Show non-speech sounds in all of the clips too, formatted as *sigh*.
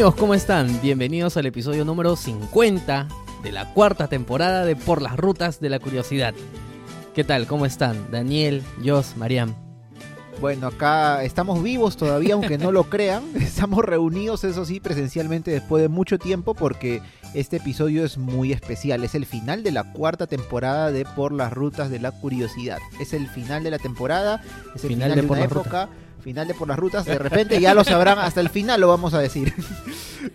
Amigos, ¿cómo están? Bienvenidos al episodio número 50 de la cuarta temporada de Por las Rutas de la Curiosidad. ¿Qué tal? ¿Cómo están? Daniel, Jos, Mariam. Bueno, acá estamos vivos todavía, aunque no lo *laughs* crean. Estamos reunidos, eso sí, presencialmente después de mucho tiempo porque este episodio es muy especial. Es el final de la cuarta temporada de Por las Rutas de la Curiosidad. Es el final de la temporada, es el final, Final de de, una época. Final de por las rutas, de repente ya lo sabrán, hasta el final lo vamos a decir. *laughs*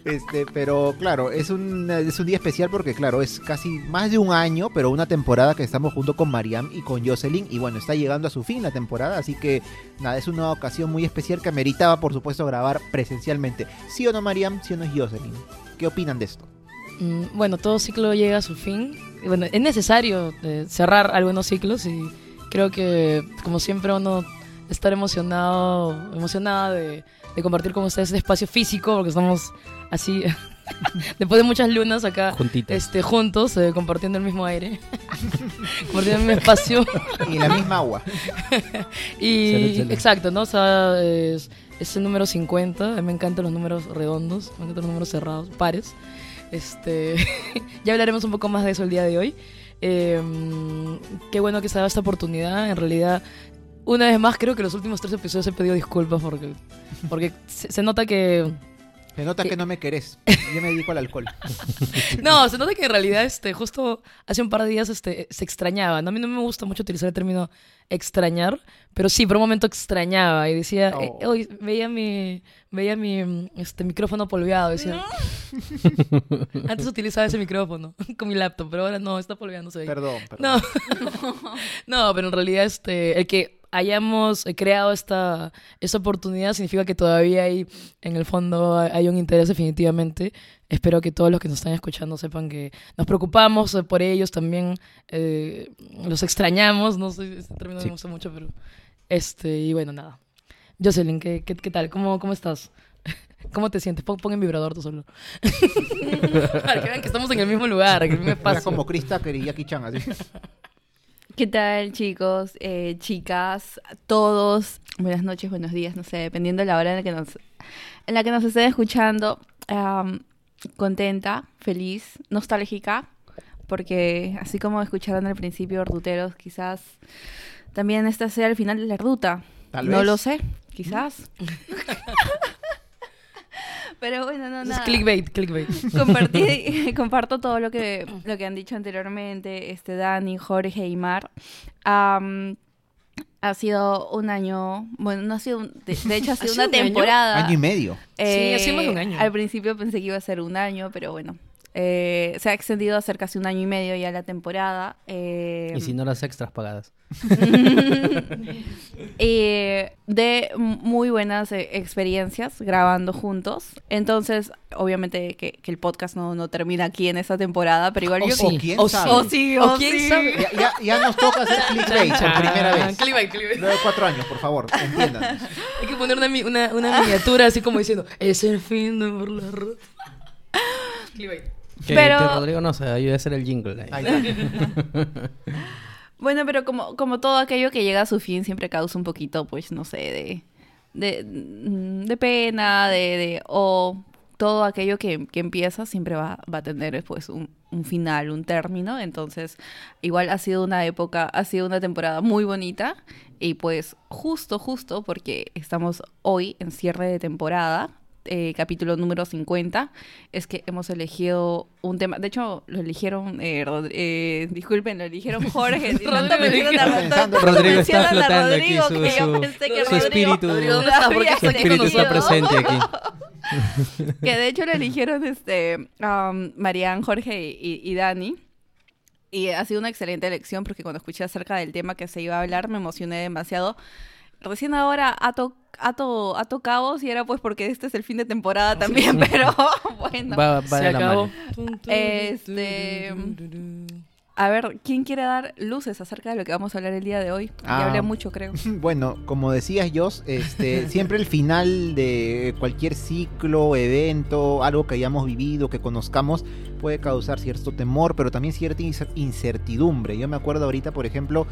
Este, pero claro, es un, es un día especial porque claro, es casi más de un año, pero una temporada que estamos junto con Mariam y con Jocelyn. Y bueno, está llegando a su fin la temporada, así que nada, es una ocasión muy especial que meritaba, por supuesto, grabar presencialmente. ¿Sí o no, Mariam? ¿Sí o no, Jocelyn? ¿Qué opinan de esto? Mm, Bueno, todo ciclo llega a su fin. Bueno, es necesario eh, cerrar algunos ciclos y creo que, como siempre, uno estar emocionado, emocionada de, de compartir con ustedes este espacio físico, porque estamos así, *laughs* después de muchas lunas acá, Juntitos. este, juntos, eh, compartiendo el mismo aire, *laughs* compartiendo el mismo espacio. *laughs* Y la misma agua. Y Salud, salud. exacto, ¿no? O sea, es, es el número 50. A mí me encantan los números redondos, me encantan los números cerrados, pares. Este, ya hablaremos un poco más de eso el día de hoy. Eh, qué bueno que se ha dado esta oportunidad. En realidad, una vez más, creo que los últimos tres episodios he pedido disculpas porque, porque se, se nota que Se nota que no me querés. Yo me dedico al alcohol. *laughs* No, se nota que en realidad, este, justo hace un par de días, este, se extrañaba. ¿no? A mí no me gusta mucho utilizar el término extrañar, pero sí, por un momento extrañaba y decía, eh, Oh. hoy veía mi, veía mi, este, micrófono polveado, decía. *laughs* Antes utilizaba ese micrófono *laughs* con mi laptop, pero ahora no, está polveándose ahí. Perdón, perdón. No, no, pero en realidad este, el que hayamos creado esta, esta oportunidad significa que todavía hay, en el fondo, hay- un interés definitivamente. Espero que todos los que nos están escuchando sepan que nos preocupamos por ellos también, eh, los extrañamos, no sé, este término Sí. me gusta mucho, pero este, y bueno, nada. Jocelyn, ¿qué, qué, qué tal? ¿Cómo, ¿Cómo estás? *laughs* ¿Cómo te sientes? Pon, pon en vibrador tú solo. *laughs* Para que vean que estamos en el mismo lugar, en el mismo Era espacio. como Chris Tucker y Jackie Chan, así. *laughs* ¿Qué tal, chicos, eh, chicas, todos? Buenas noches, buenos días, no sé, dependiendo de la hora en la que nos, en la que nos estén escuchando. Am, contenta, feliz, nostálgica, porque así como escucharon al principio, Ruteros, quizás también este sea el final de la ruta. Tal no vez. lo sé, quizás. *laughs* Pero bueno, no, Es nada. clickbait, clickbait. Compartí, *laughs* *laughs* comparto todo lo que, lo que han dicho anteriormente, este Dani, Jorge y Mar. Am, ha sido un año, bueno, no ha sido, un- de, de hecho ha *laughs* sido sido una un año? temporada. Año y medio. Eh, ha sido más de un año. Al principio pensé que iba a ser un año, pero bueno. Eh, se ha extendido a ser casi un año y medio ya la temporada. eh, Y si no las extras pagadas. *laughs* eh, de muy buenas eh, experiencias grabando juntos. Entonces, obviamente que, que el podcast no, no termina aquí en esta temporada, pero igual O yo... sí, quién o sabe. O sí, ¿O o quién sí. sabe? Ya, ya, ya nos toca hacer clickbait por primera vez. Clickbait, clickbait. Luego de cuatro años, por favor, entiendan. Hay que poner una, una, una miniatura así como diciendo, es el fin de *laughs* ruta. Clickbait. Que, Pero- que Rodrigo no se ayude a hacer el jingle. *laughs* Bueno, pero como, como todo aquello que llega a su fin siempre causa un poquito, pues, no sé, de, de, mm, de pena, de, de o todo aquello que, que empieza siempre va, va a tener pues un, un final, un término. Entonces, igual ha sido una época, ha sido una temporada muy bonita. Y pues justo, justo, porque estamos hoy en cierre de temporada, eh, capítulo número 50, es que hemos elegido un tema. De hecho, lo eligieron, eh, Rod- eh, disculpen, lo eligieron *laughs* Jorge. Rodrigo. Está pensando- Rodrigo está mencionan a flotando aquí, Rodrigo su- que yo su- pensé que su Rodrigo espíritu- ¿Dónde está? ¿Por qué había está aquí Espíritu presente aquí. *laughs* Que de hecho lo eligieron este, um, Marian, Jorge y, y Dani. Y ha sido una excelente elección porque cuando escuché acerca del tema que se iba a hablar me emocioné demasiado. Recién ahora ato, ato, ato cabos y era pues porque este es el fin de temporada también, *laughs* pero *laughs* bueno. Va, va Se acabó. Este, A ver, ¿quién quiere dar luces acerca de lo que vamos a hablar el día de hoy? Ah. Ya hablé mucho, creo. *laughs* Bueno, como decías, Jos, este, siempre el final de cualquier ciclo, evento, algo que hayamos vivido, que conozcamos, puede causar cierto temor, pero también cierta incer- incertidumbre. Yo me acuerdo ahorita, por ejemplo,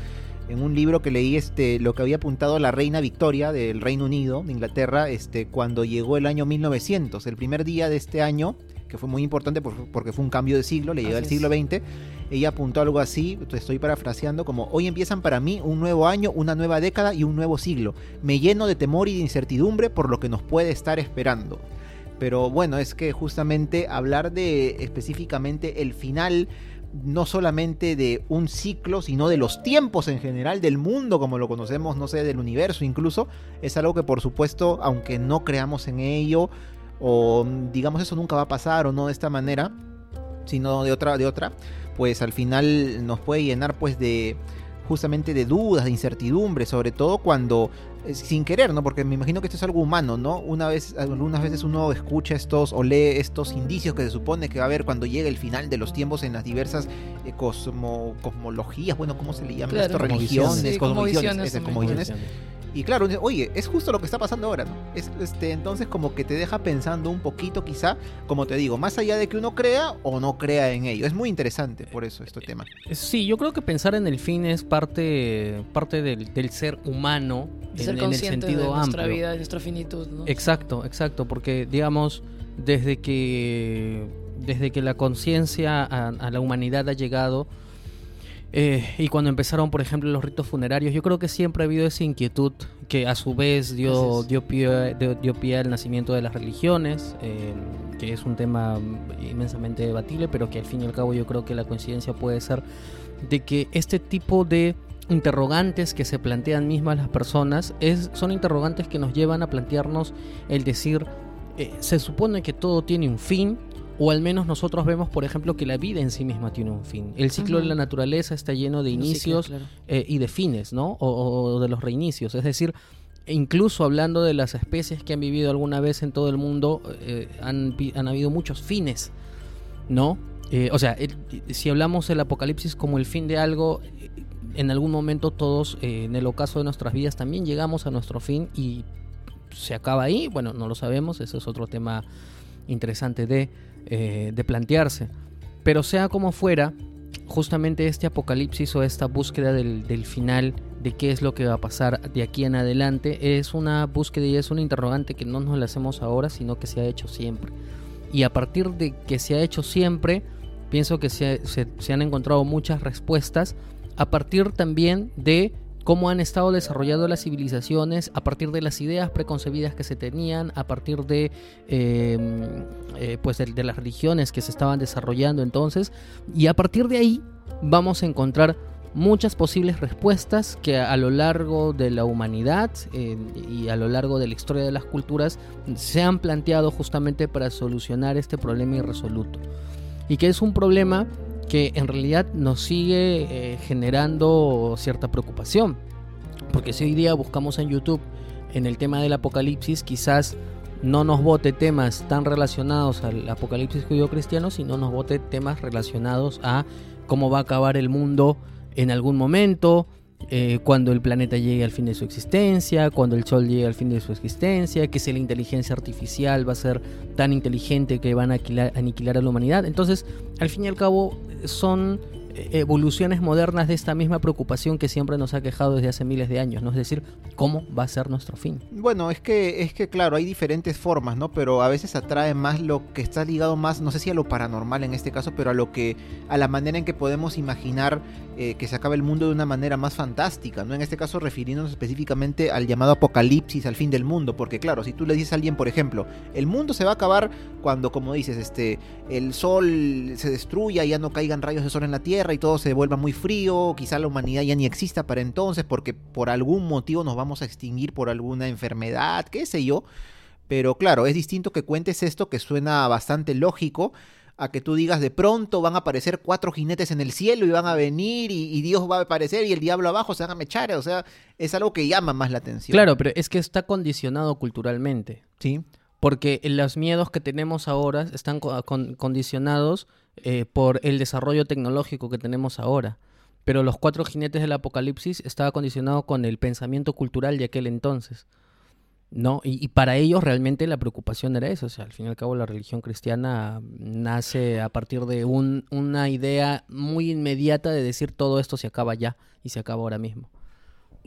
en un libro que leí, este, lo que había apuntado la reina Victoria del Reino Unido, de Inglaterra, este, cuando llegó el año 1900, el primer día de este año, que fue muy importante por- porque fue un cambio de siglo, le llegó es. siglo XX, ella apuntó algo así, estoy parafraseando, como hoy empiezan para mí un nuevo año, una nueva década y un nuevo siglo. Me lleno de temor y de incertidumbre por lo que nos puede estar esperando. Pero bueno, es que justamente hablar de específicamente el final, no solamente de un ciclo, sino de los tiempos en general del mundo, como lo conocemos, no sé, del universo incluso, es algo que por supuesto, aunque no creamos en ello, o digamos eso nunca va a pasar o no de esta manera, sino de otra, de otra, pues al final nos puede llenar pues de justamente de dudas, de incertidumbre, sobre todo cuando sin querer, ¿no? Porque me imagino que esto es algo humano, ¿no? Una vez, algunas veces uno escucha estos o lee estos indicios que se supone que va a haber cuando llegue el final de los tiempos en las diversas eh, cosmo- cosmologías, bueno, ¿cómo se le llama Claro. esto? Religiones, cosmovisiones, cosmovisiones también. cosmovisiones. Y claro, oye, es justo lo que está pasando ahora, ¿no? Es, este, entonces como que te deja pensando un poquito quizá, como te digo, más allá de que uno crea o no crea en ello. Es muy interesante por eso este tema. Sí, yo creo que pensar en el fin es parte, parte del, del ser humano De en, ser en el consciente sentido de nuestra amplio. vida, de nuestra finitud, ¿no? Exacto, exacto, porque digamos, desde que, desde que la conciencia a, a la humanidad ha llegado, eh, y cuando empezaron, por ejemplo, los ritos funerarios, yo creo que siempre ha habido esa inquietud que a su vez dio, dio, pie, dio, dio pie al nacimiento de las religiones, eh, que es un tema inmensamente debatible, pero que al fin y al cabo yo creo que la coincidencia puede ser de que este tipo de interrogantes que se plantean mismas las personas es, son interrogantes que nos llevan a plantearnos el decir, eh, se supone que todo tiene un fin, o al menos nosotros vemos, por ejemplo, que la vida en sí misma tiene un fin. El ciclo de la naturaleza está lleno de ciclo, inicios claro. eh, y de fines, ¿no? O, o de los reinicios. Es decir, incluso hablando de las especies que han vivido alguna vez en todo el mundo, eh, han, han habido muchos fines, ¿no? Eh, o sea, el- si hablamos del apocalipsis como el fin de algo, en algún momento todos, en el ocaso de nuestras vidas, también llegamos a nuestro fin y se acaba ahí. Bueno, no lo sabemos, ese es otro tema interesante de, eh, de plantearse. Pero sea como fuera, justamente este apocalipsis o esta búsqueda del, del final, de qué es lo que va a pasar de aquí en adelante, es una búsqueda y es una interrogante que no nos la hacemos ahora, sino que se ha hecho siempre. Y a partir de que se ha hecho siempre, pienso que se- se han encontrado muchas respuestas, a partir también de cómo han estado desarrollando las civilizaciones, a partir de las ideas preconcebidas que se tenían, a partir de, eh, eh, pues de, de las religiones que se estaban desarrollando entonces, y a partir de ahí vamos a encontrar muchas posibles respuestas que a, lo largo de la humanidad eh, y a lo largo de la historia de las culturas se han planteado justamente para solucionar este problema irresoluto. Y que es un problema que en realidad nos sigue eh, generando cierta preocupación. Porque si hoy día buscamos en YouTube en el tema del apocalipsis, quizás no nos vote temas tan relacionados al apocalipsis judío-cristiano, sino nos vote temas relacionados a cómo va a acabar el mundo en algún momento, eh, cuando el planeta llegue al fin de su existencia, cuando el sol llegue al fin de su existencia, que si la inteligencia artificial va a ser tan inteligente que van a aniquilar, aniquilar a la humanidad. Entonces, al fin y al cabo, son evoluciones modernas de esta misma preocupación que siempre nos ha quejado desde hace miles de años, ¿no? Es decir, ¿cómo va a ser nuestro fin? Bueno, es que, es que claro, hay diferentes formas, ¿no? Pero a veces atrae más lo que está ligado más, no sé si a lo paranormal en este caso, pero a lo que, a la manera en que podemos imaginar eh, que se acaba el mundo de una manera más fantástica, ¿no? En este caso refiriéndonos específicamente al llamado apocalipsis, al fin del mundo, porque claro, si tú le dices a alguien, por ejemplo, el mundo se va a acabar cuando, como dices, este, el sol se destruya, ya no caigan rayos de sol en la Tierra y todo se vuelva muy frío, quizá la humanidad ya ni exista para entonces, porque por algún motivo nos vamos a extinguir por alguna enfermedad, qué sé yo. Pero claro, es distinto que cuentes esto que suena bastante lógico a que tú digas de pronto van a aparecer cuatro jinetes en el cielo y van a venir y, y Dios va a aparecer y el diablo abajo se van a mechar. O sea, es algo que llama más la atención. Claro, pero es que está condicionado culturalmente. Sí. Porque los miedos que tenemos ahora están co- con- condicionados eh, por el desarrollo tecnológico que tenemos ahora. Pero los cuatro jinetes del apocalipsis estaba condicionado con el pensamiento cultural de aquel entonces. ¿no? Y, y, para ellos realmente la preocupación era eso. O sea, al fin y al cabo la religión cristiana nace a partir de un, una idea muy inmediata de decir todo esto se acaba ya y se acaba ahora mismo.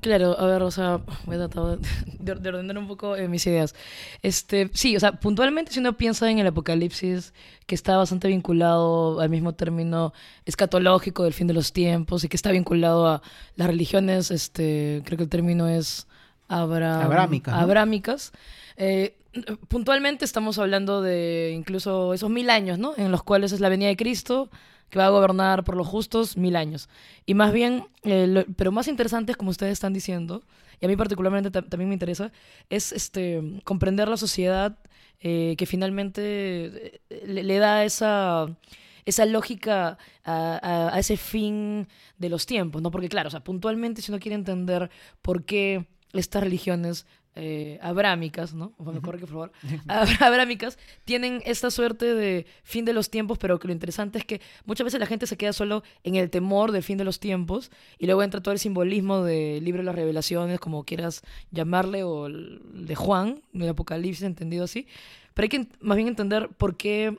Claro, a ver, o sea, voy a tratar de, de ordenar un poco eh, mis ideas. Este, sí, o sea, puntualmente si uno piensa en el apocalipsis, que está bastante vinculado al mismo término escatológico del fin de los tiempos y que está vinculado a las religiones, este, creo que el término es abra, Abrámicas, ¿no? abrámicas. Eh, puntualmente estamos hablando de incluso esos mil años, ¿no? En los cuales es la venida de Cristo, que va a gobernar por los justos mil años. Y más bien, eh, pero más interesante es como ustedes están diciendo, y a mí particularmente ta- también me interesa, es este comprender la sociedad eh, que finalmente eh, le, da esa esa lógica a, ese fin de los tiempos, ¿no? Porque claro, sea, puntualmente si uno quiere entender por qué estas religiones eh, abrámicas, ¿no? O me corre, por favor. *laughs* Ab- abrámicas tienen esta suerte de fin de los tiempos, pero que lo interesante es que muchas veces la gente se queda solo en el temor del fin de los tiempos y luego entra todo el simbolismo del libro de las revelaciones, como quieras llamarle, o el de Juan, el Apocalipsis, entendido así. Pero hay que más bien entender por qué,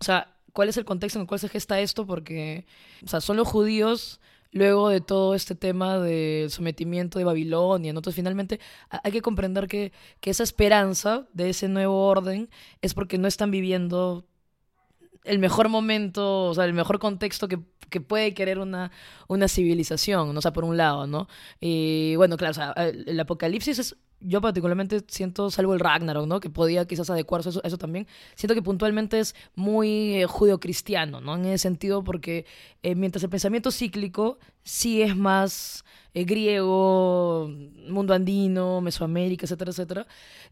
o sea, cuál es el contexto en el cual se gesta esto, porque, o sea, son los judíos luego de todo este tema del sometimiento de Babilonia. Entonces, finalmente, hay que comprender que, que esa esperanza de ese nuevo orden es porque no están viviendo el mejor momento, o sea, el mejor contexto que, que puede querer una, una civilización. O sea, por un lado, ¿no? Y bueno, claro, o sea, el apocalipsis es, yo particularmente siento, salvo el Ragnarok, ¿no? Que podía quizás adecuarse a eso, eso también, siento que puntualmente es muy eh, ¿no? En ese sentido, porque eh, mientras el pensamiento cíclico sí es más eh, griego, mundo andino, Mesoamérica, etcétera, etcétera,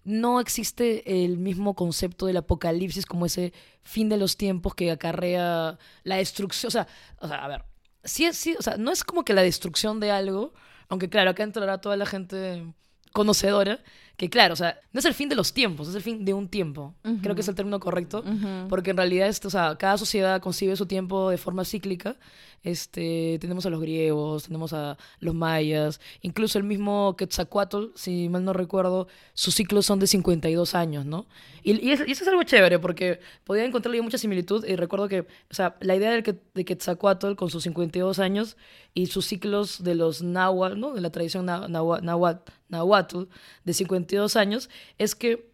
no existe el mismo concepto del apocalipsis como ese fin de los tiempos que acarrea la destrucción. O sea, o sea a ver, sí, sí, o sea, no es como que la destrucción de algo, aunque claro, acá entrará toda la gente conocedora, que claro, o sea, no es el fin de los tiempos, es el fin de un tiempo. Creo que es el término correcto, porque en realidad esto, o sea, cada sociedad concibe su tiempo de forma cíclica. Este, tenemos a los griegos, tenemos a los mayas, incluso el mismo Quetzalcoatl, si mal no recuerdo, sus ciclos son de 52 años, ¿no? Y, y, es- y eso es algo chévere, porque podía encontrarle mucha similitud y recuerdo que, o sea, la idea del que, de Quetzalcoatl con sus 52 años y sus ciclos de los náhuatl, ¿no? De la tradición náhuatl, de 52 años, es que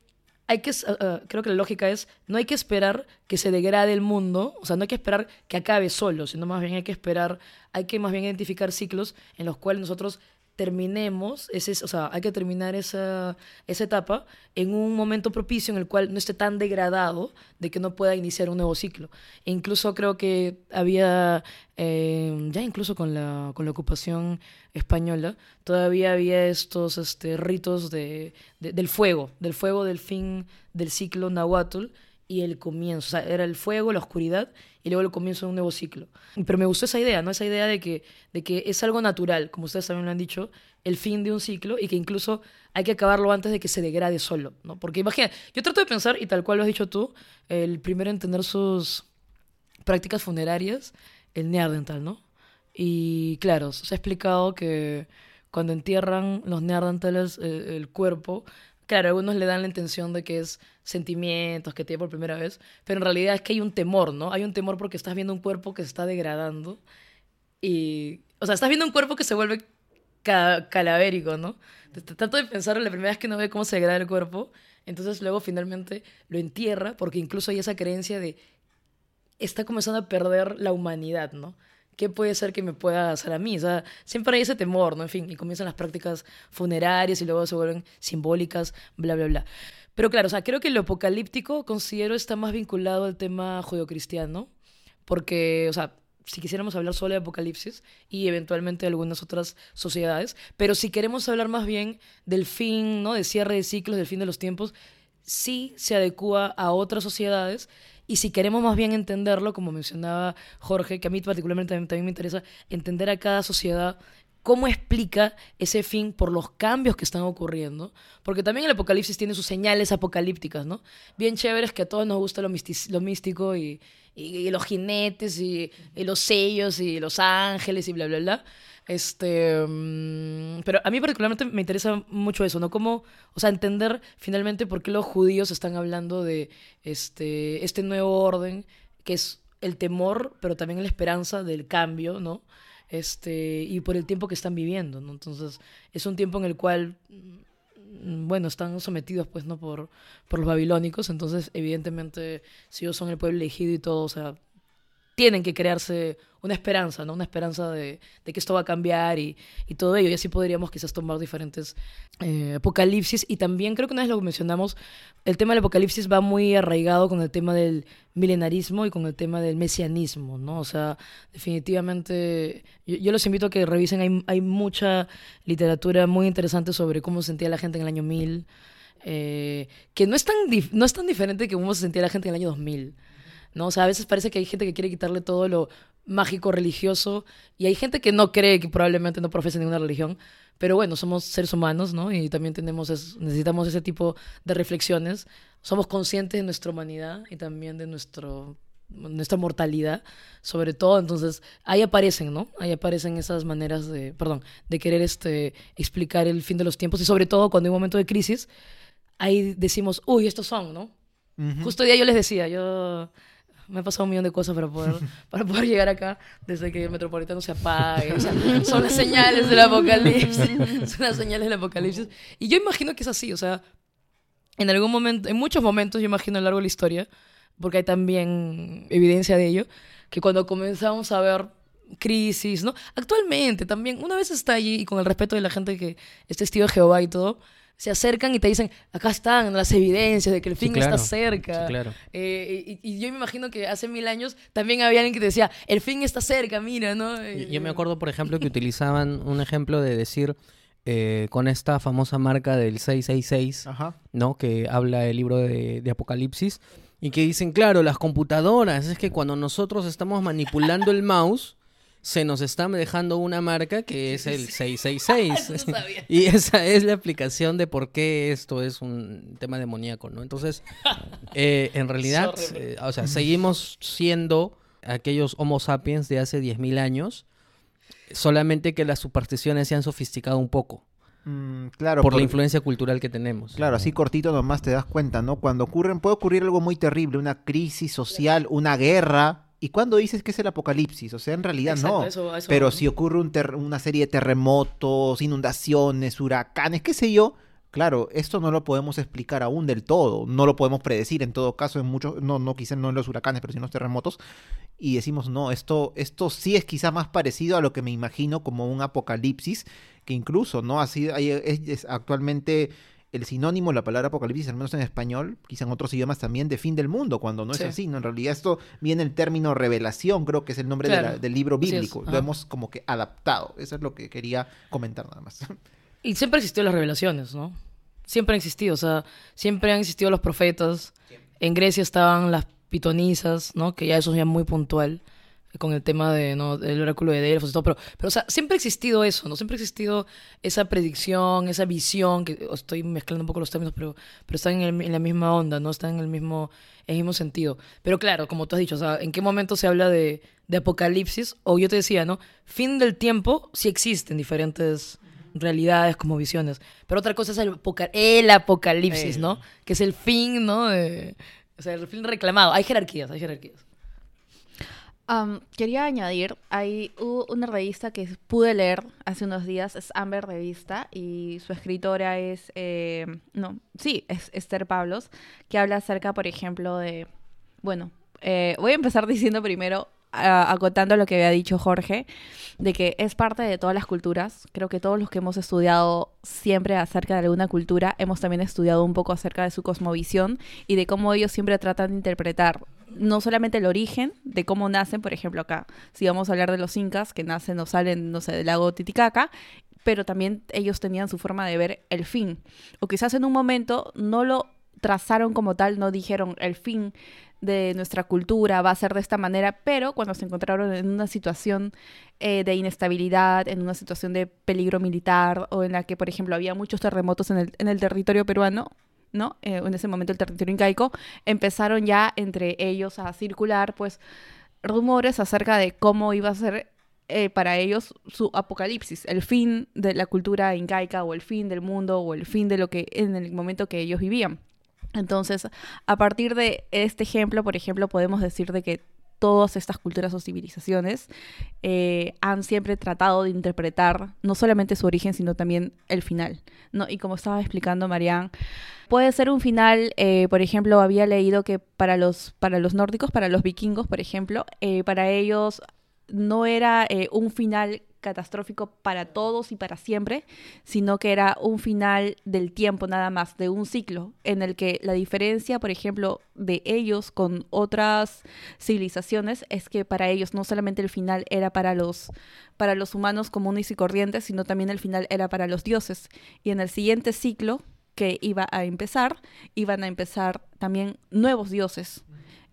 hay que, uh, uh, creo que la lógica es, no hay que esperar que se degrade el mundo, o sea, no hay que esperar que acabe solo, sino más bien hay que esperar, hay que más bien identificar ciclos en los cuales nosotros terminemos, ese, o sea, hay que terminar esa, esa etapa en un momento propicio en el cual no esté tan degradado de que no pueda iniciar un nuevo ciclo. E incluso creo que había, eh, ya incluso con la, con la ocupación española, todavía había estos este, ritos de, de- del fuego, del fuego del fin del ciclo nahuatl y el comienzo. O sea, era el fuego, la oscuridad y luego el comienzo de un nuevo ciclo. Pero me gustó esa idea, ¿no? Esa idea de que, de que es algo natural, como ustedes también lo han dicho, el fin de un ciclo y que incluso hay que acabarlo antes de que se degrade solo, ¿no? Porque imagina, yo trato de pensar, y tal cual lo has dicho tú, el primero en tener sus prácticas funerarias, el neandertal, ¿no? Y claro, se ha explicado que cuando entierran los neandertales eh, el cuerpo, claro, algunos le dan la intención de que es sentimientos que tiene por primera vez, pero en realidad es que hay un temor, ¿no? Hay un temor porque estás viendo un cuerpo que se está degradando y, o sea, estás viendo un cuerpo que se vuelve ca- calavérico, ¿no? Trato de pensar en la primera vez que uno ve cómo se degrada el cuerpo, entonces luego finalmente lo entierra porque incluso hay esa creencia de está comenzando a perder la humanidad, ¿no? ¿Qué puede ser que me pueda hacer a mí? O sea, siempre hay ese temor, ¿no? En fin, y comienzan las prácticas funerarias y luego se vuelven simbólicas, bla, bla, bla. Pero claro, o sea, creo que lo apocalíptico considero está más vinculado al tema judeocristiano, porque, o sea, si quisiéramos hablar solo de Apocalipsis y eventualmente de algunas otras sociedades, pero si queremos hablar más bien del fin, ¿no? De cierre de ciclos, del fin de los tiempos, sí se adecua a otras sociedades y si queremos más bien entenderlo, como mencionaba Jorge, que a mí particularmente también, también me interesa entender a cada sociedad cómo explica ese fin por los cambios que están ocurriendo, porque también el apocalipsis tiene sus señales apocalípticas, ¿no? Bien chéveres que a todos nos gusta lo, lo místico y, y, y los jinetes y, y los sellos y los ángeles y bla, bla, bla. Este, mm, pero a mí particularmente me interesa mucho eso, ¿no? Como, o sea, entender finalmente por qué los judíos están hablando de este, este nuevo orden, que es el temor, pero también la esperanza del cambio, ¿no? Este, y por el tiempo que están viviendo, ¿no? Entonces, es un tiempo en el cual, mm, bueno, están sometidos, pues, ¿no? Por, por los babilónicos, entonces, evidentemente, si ellos son el pueblo elegido y todo, o sea, tienen que crearse una esperanza, ¿no? Una esperanza de, que esto va a cambiar y, todo ello. Y así podríamos quizás tomar diferentes eh, apocalipsis. Y también creo que una vez lo mencionamos, el tema del apocalipsis va muy arraigado con el tema del milenarismo y con el tema del mesianismo, ¿no? O sea, definitivamente yo, los invito a que revisen, hay, mucha literatura muy interesante sobre cómo sentía la gente en el año 1000, eh, que no es, tan no es tan diferente que cómo se sentía la gente en el año 2000. ¿No? O sea, a veces parece que hay gente que quiere quitarle todo lo mágico religioso y hay gente que no cree que probablemente no profese ninguna religión, pero bueno, somos seres humanos, ¿no? Y también tenemos es- necesitamos ese tipo de reflexiones. Somos conscientes de nuestra humanidad y también de nuestro nuestra mortalidad, sobre todo, entonces ahí aparecen, ¿no? Ahí aparecen esas maneras de, perdón, de querer este explicar el fin de los tiempos y sobre todo cuando hay un momento de crisis, ahí decimos, uy, estos son, ¿no? Ujú. Justo hoy día yo les decía, yo me he pasado un millón de cosas para poder, *laughs* para poder llegar acá desde que el Metropolitano se apague. O sea, son las señales del apocalipsis. *laughs* Son las señales del apocalipsis. Y yo imagino que es así, o sea, en algún momento, en muchos momentos, yo imagino a lo largo de la historia, porque hay también evidencia de ello, que cuando comenzamos a ver crisis, ¿no? Actualmente también, una vez está allí y con el respeto de la gente que es testigo de Jehová y todo, se acercan y te dicen, acá están las evidencias de que el Sí, fin claro. está cerca. Sí, claro. Eh, y, y yo me imagino que hace mil años también había alguien que te decía, el fin está cerca, mira, ¿no? Yo, Eh, yo me acuerdo, por ejemplo, que utilizaban un ejemplo de decir eh, con esta famosa marca del 666, Ajá. ¿no? Que habla el libro de, de Apocalipsis y que dicen, claro, las computadoras, es que cuando nosotros estamos manipulando el mouse, se nos está dejando una marca que es el 666. *laughs* Eso no sabía. y esa es la explicación de por qué esto es un tema demoníaco, ¿no? Entonces, eh, en realidad, *laughs* eh, o sea, seguimos siendo aquellos Homo sapiens de hace 10.000 años, solamente que las supersticiones se han sofisticado un poco Mm, claro, por la por- influencia cultural que tenemos. Claro, así cortito nomás te das cuenta, ¿no? Cuando ocurren, puede ocurrir algo muy terrible, una crisis social, una guerra. ¿Y cuando dices que es el apocalipsis? O sea, en realidad Exacto, no. eso- eso Pero si ocurre un una serie de terremotos, inundaciones, huracanes, qué sé yo, claro, esto no lo podemos explicar aún del todo. No lo podemos predecir en todo caso, en muchos, no, no quizás no en los huracanes, pero sí en los terremotos. Y decimos, no, esto, esto sí es quizá más parecido a lo que me imagino como un apocalipsis, que incluso, ¿no? Así hay- es, es actualmente el sinónimo, la palabra apocalipsis, al menos en español, quizá en otros idiomas también, de fin del mundo, cuando no Sí. es así, ¿no? En realidad esto viene el término revelación, creo que es el nombre de la- Claro. del libro bíblico. Lo hemos como que adaptado. Eso es lo que quería comentar nada más. *laughs* Y siempre existió las revelaciones, ¿no? Siempre han existido, o sea, siempre han existido los profetas. En Grecia estaban las pitonisas, ¿no? Que ya eso es ya muy puntual con el tema de, ¿no? del oráculo de Delfos y todo, pero, pero o sea, siempre ha existido eso, ¿no? Siempre ha existido esa predicción, esa visión, que estoy mezclando un poco los términos, pero, pero están en, el- en la misma onda, ¿no? Están en el mismo, en el mismo sentido. Pero claro, como tú has dicho, o sea, ¿en qué momento se habla de, de apocalipsis? O yo te decía, ¿no? Fin del tiempo sí existen diferentes realidades como visiones. Pero otra cosa es el, apoca- el apocalipsis, El. ¿no? Que es el fin, ¿no? De- o sea, el fin reclamado. Hay jerarquías, hay jerarquías. Am, quería añadir, hay una revista que pude leer hace unos días, es Amber Revista, y su escritora es, eh, no, sí, es Esther Pablos, que habla acerca, por ejemplo, de, bueno, eh, voy a empezar *laughs* diciendo primero, a- acotando lo que había dicho Jorge, de que es parte de todas las culturas. Creo que todos los que hemos estudiado siempre acerca de alguna cultura, hemos también estudiado un poco acerca de su cosmovisión y de cómo ellos siempre tratan de interpretar no solamente el origen de cómo nacen, por ejemplo acá, si vamos a hablar de los incas que nacen o salen, no sé, del lago Titicaca, pero también ellos tenían su forma de ver el fin. O quizás en un momento no lo trazaron como tal, no dijeron el fin de nuestra cultura va a ser de esta manera, pero cuando se encontraron en una situación eh, de inestabilidad, en una situación de peligro militar o en la que, por ejemplo, había muchos terremotos en el, en el territorio peruano, ¿no? Eh, en ese momento el territorio incaico, empezaron ya entre ellos a circular, pues, rumores acerca de cómo iba a ser eh, para ellos su apocalipsis, el fin de la cultura incaica o el fin del mundo o el fin de lo que en el momento que ellos vivían. Entonces, a partir de este ejemplo, por ejemplo, podemos decir de que todas estas culturas o civilizaciones eh, han siempre tratado de interpretar no solamente su origen, sino también el final. ¿no? Y como estaba explicando Marianne, puede ser un final, eh, por ejemplo, había leído que para los, para los nórdicos, para los vikingos, por ejemplo, eh, para ellos no era un final catastrófico para todos y para siempre, sino que era un final del tiempo nada más, de un ciclo, en el que la diferencia, por ejemplo, de ellos con otras civilizaciones es que para ellos no solamente el final era para los, para los humanos comunes y corrientes, sino también el final era para los dioses. Y en el siguiente ciclo que iba a empezar, iban a empezar también nuevos dioses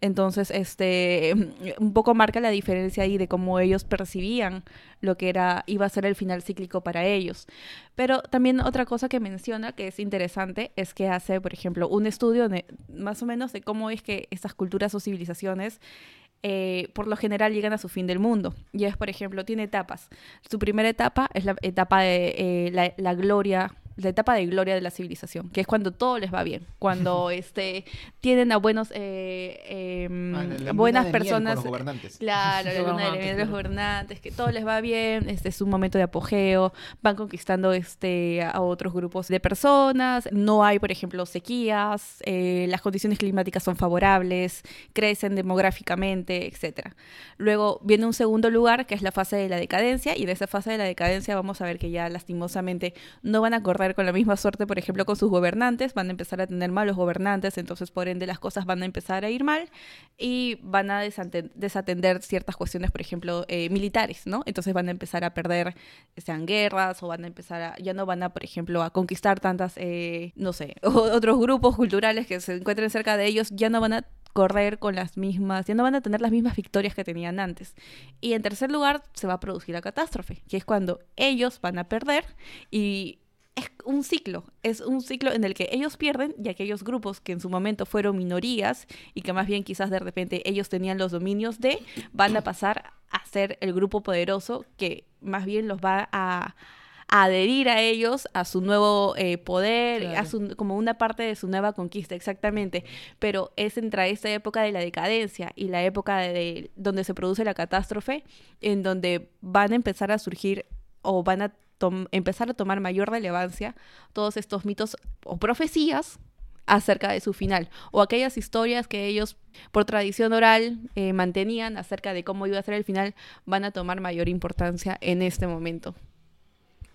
entonces, este, un poco marca la diferencia ahí de cómo ellos percibían lo que era, iba a ser el final cíclico para ellos. Pero también otra cosa que menciona que es interesante es que hace, por ejemplo, un estudio de, más o menos de cómo es que estas culturas o civilizaciones eh, por lo general llegan a su fin del mundo. Y es, por ejemplo, tiene etapas. Su primera etapa es la etapa de eh, la, gloria la etapa de gloria de la civilización, que es cuando todo les va bien, cuando *laughs* este tienen a buenos eh, ah, buenas personas, los gobernantes. claro, la luna de los gobernantes, que todo les va bien, este es un momento de apogeo, van conquistando este a otros grupos de personas, no hay, por ejemplo, sequías, eh, las condiciones climáticas son favorables, crecen demográficamente, etcétera. Luego viene un segundo lugar que es la fase de la decadencia y de esa fase de la decadencia vamos a ver que ya lastimosamente no van a con la misma suerte, por ejemplo, con sus gobernantes, van a empezar a tener malos gobernantes, entonces por ende las cosas van a empezar a ir mal y van a desatender ciertas cuestiones, por ejemplo, eh, militares, ¿no? Entonces van a empezar a perder, sean guerras o van a empezar a, ya no van a, por ejemplo, a conquistar tantas, eh, no sé, *laughs* otros grupos culturales que se encuentren cerca de ellos, ya no van a correr con las mismas, ya no van a tener las mismas victorias que tenían antes. Y en tercer lugar, se va a producir la catástrofe, que es cuando ellos van a perder y es un ciclo, es un ciclo en el que ellos pierden y aquellos grupos que en su momento fueron minorías y que más bien quizás de repente ellos tenían los dominios de, van a pasar a ser el grupo poderoso que más bien los va a, adherir a ellos, a su nuevo eh, poder, a su, como una parte de su nueva conquista, exactamente. Pero es entre esta época de la decadencia y la época de donde se produce la catástrofe, en donde van a empezar a surgir o van a empezar a tomar mayor relevancia todos estos mitos o profecías acerca de su final o aquellas historias que ellos por tradición oral eh, mantenían acerca de cómo iba a ser el final van a tomar mayor importancia en este momento.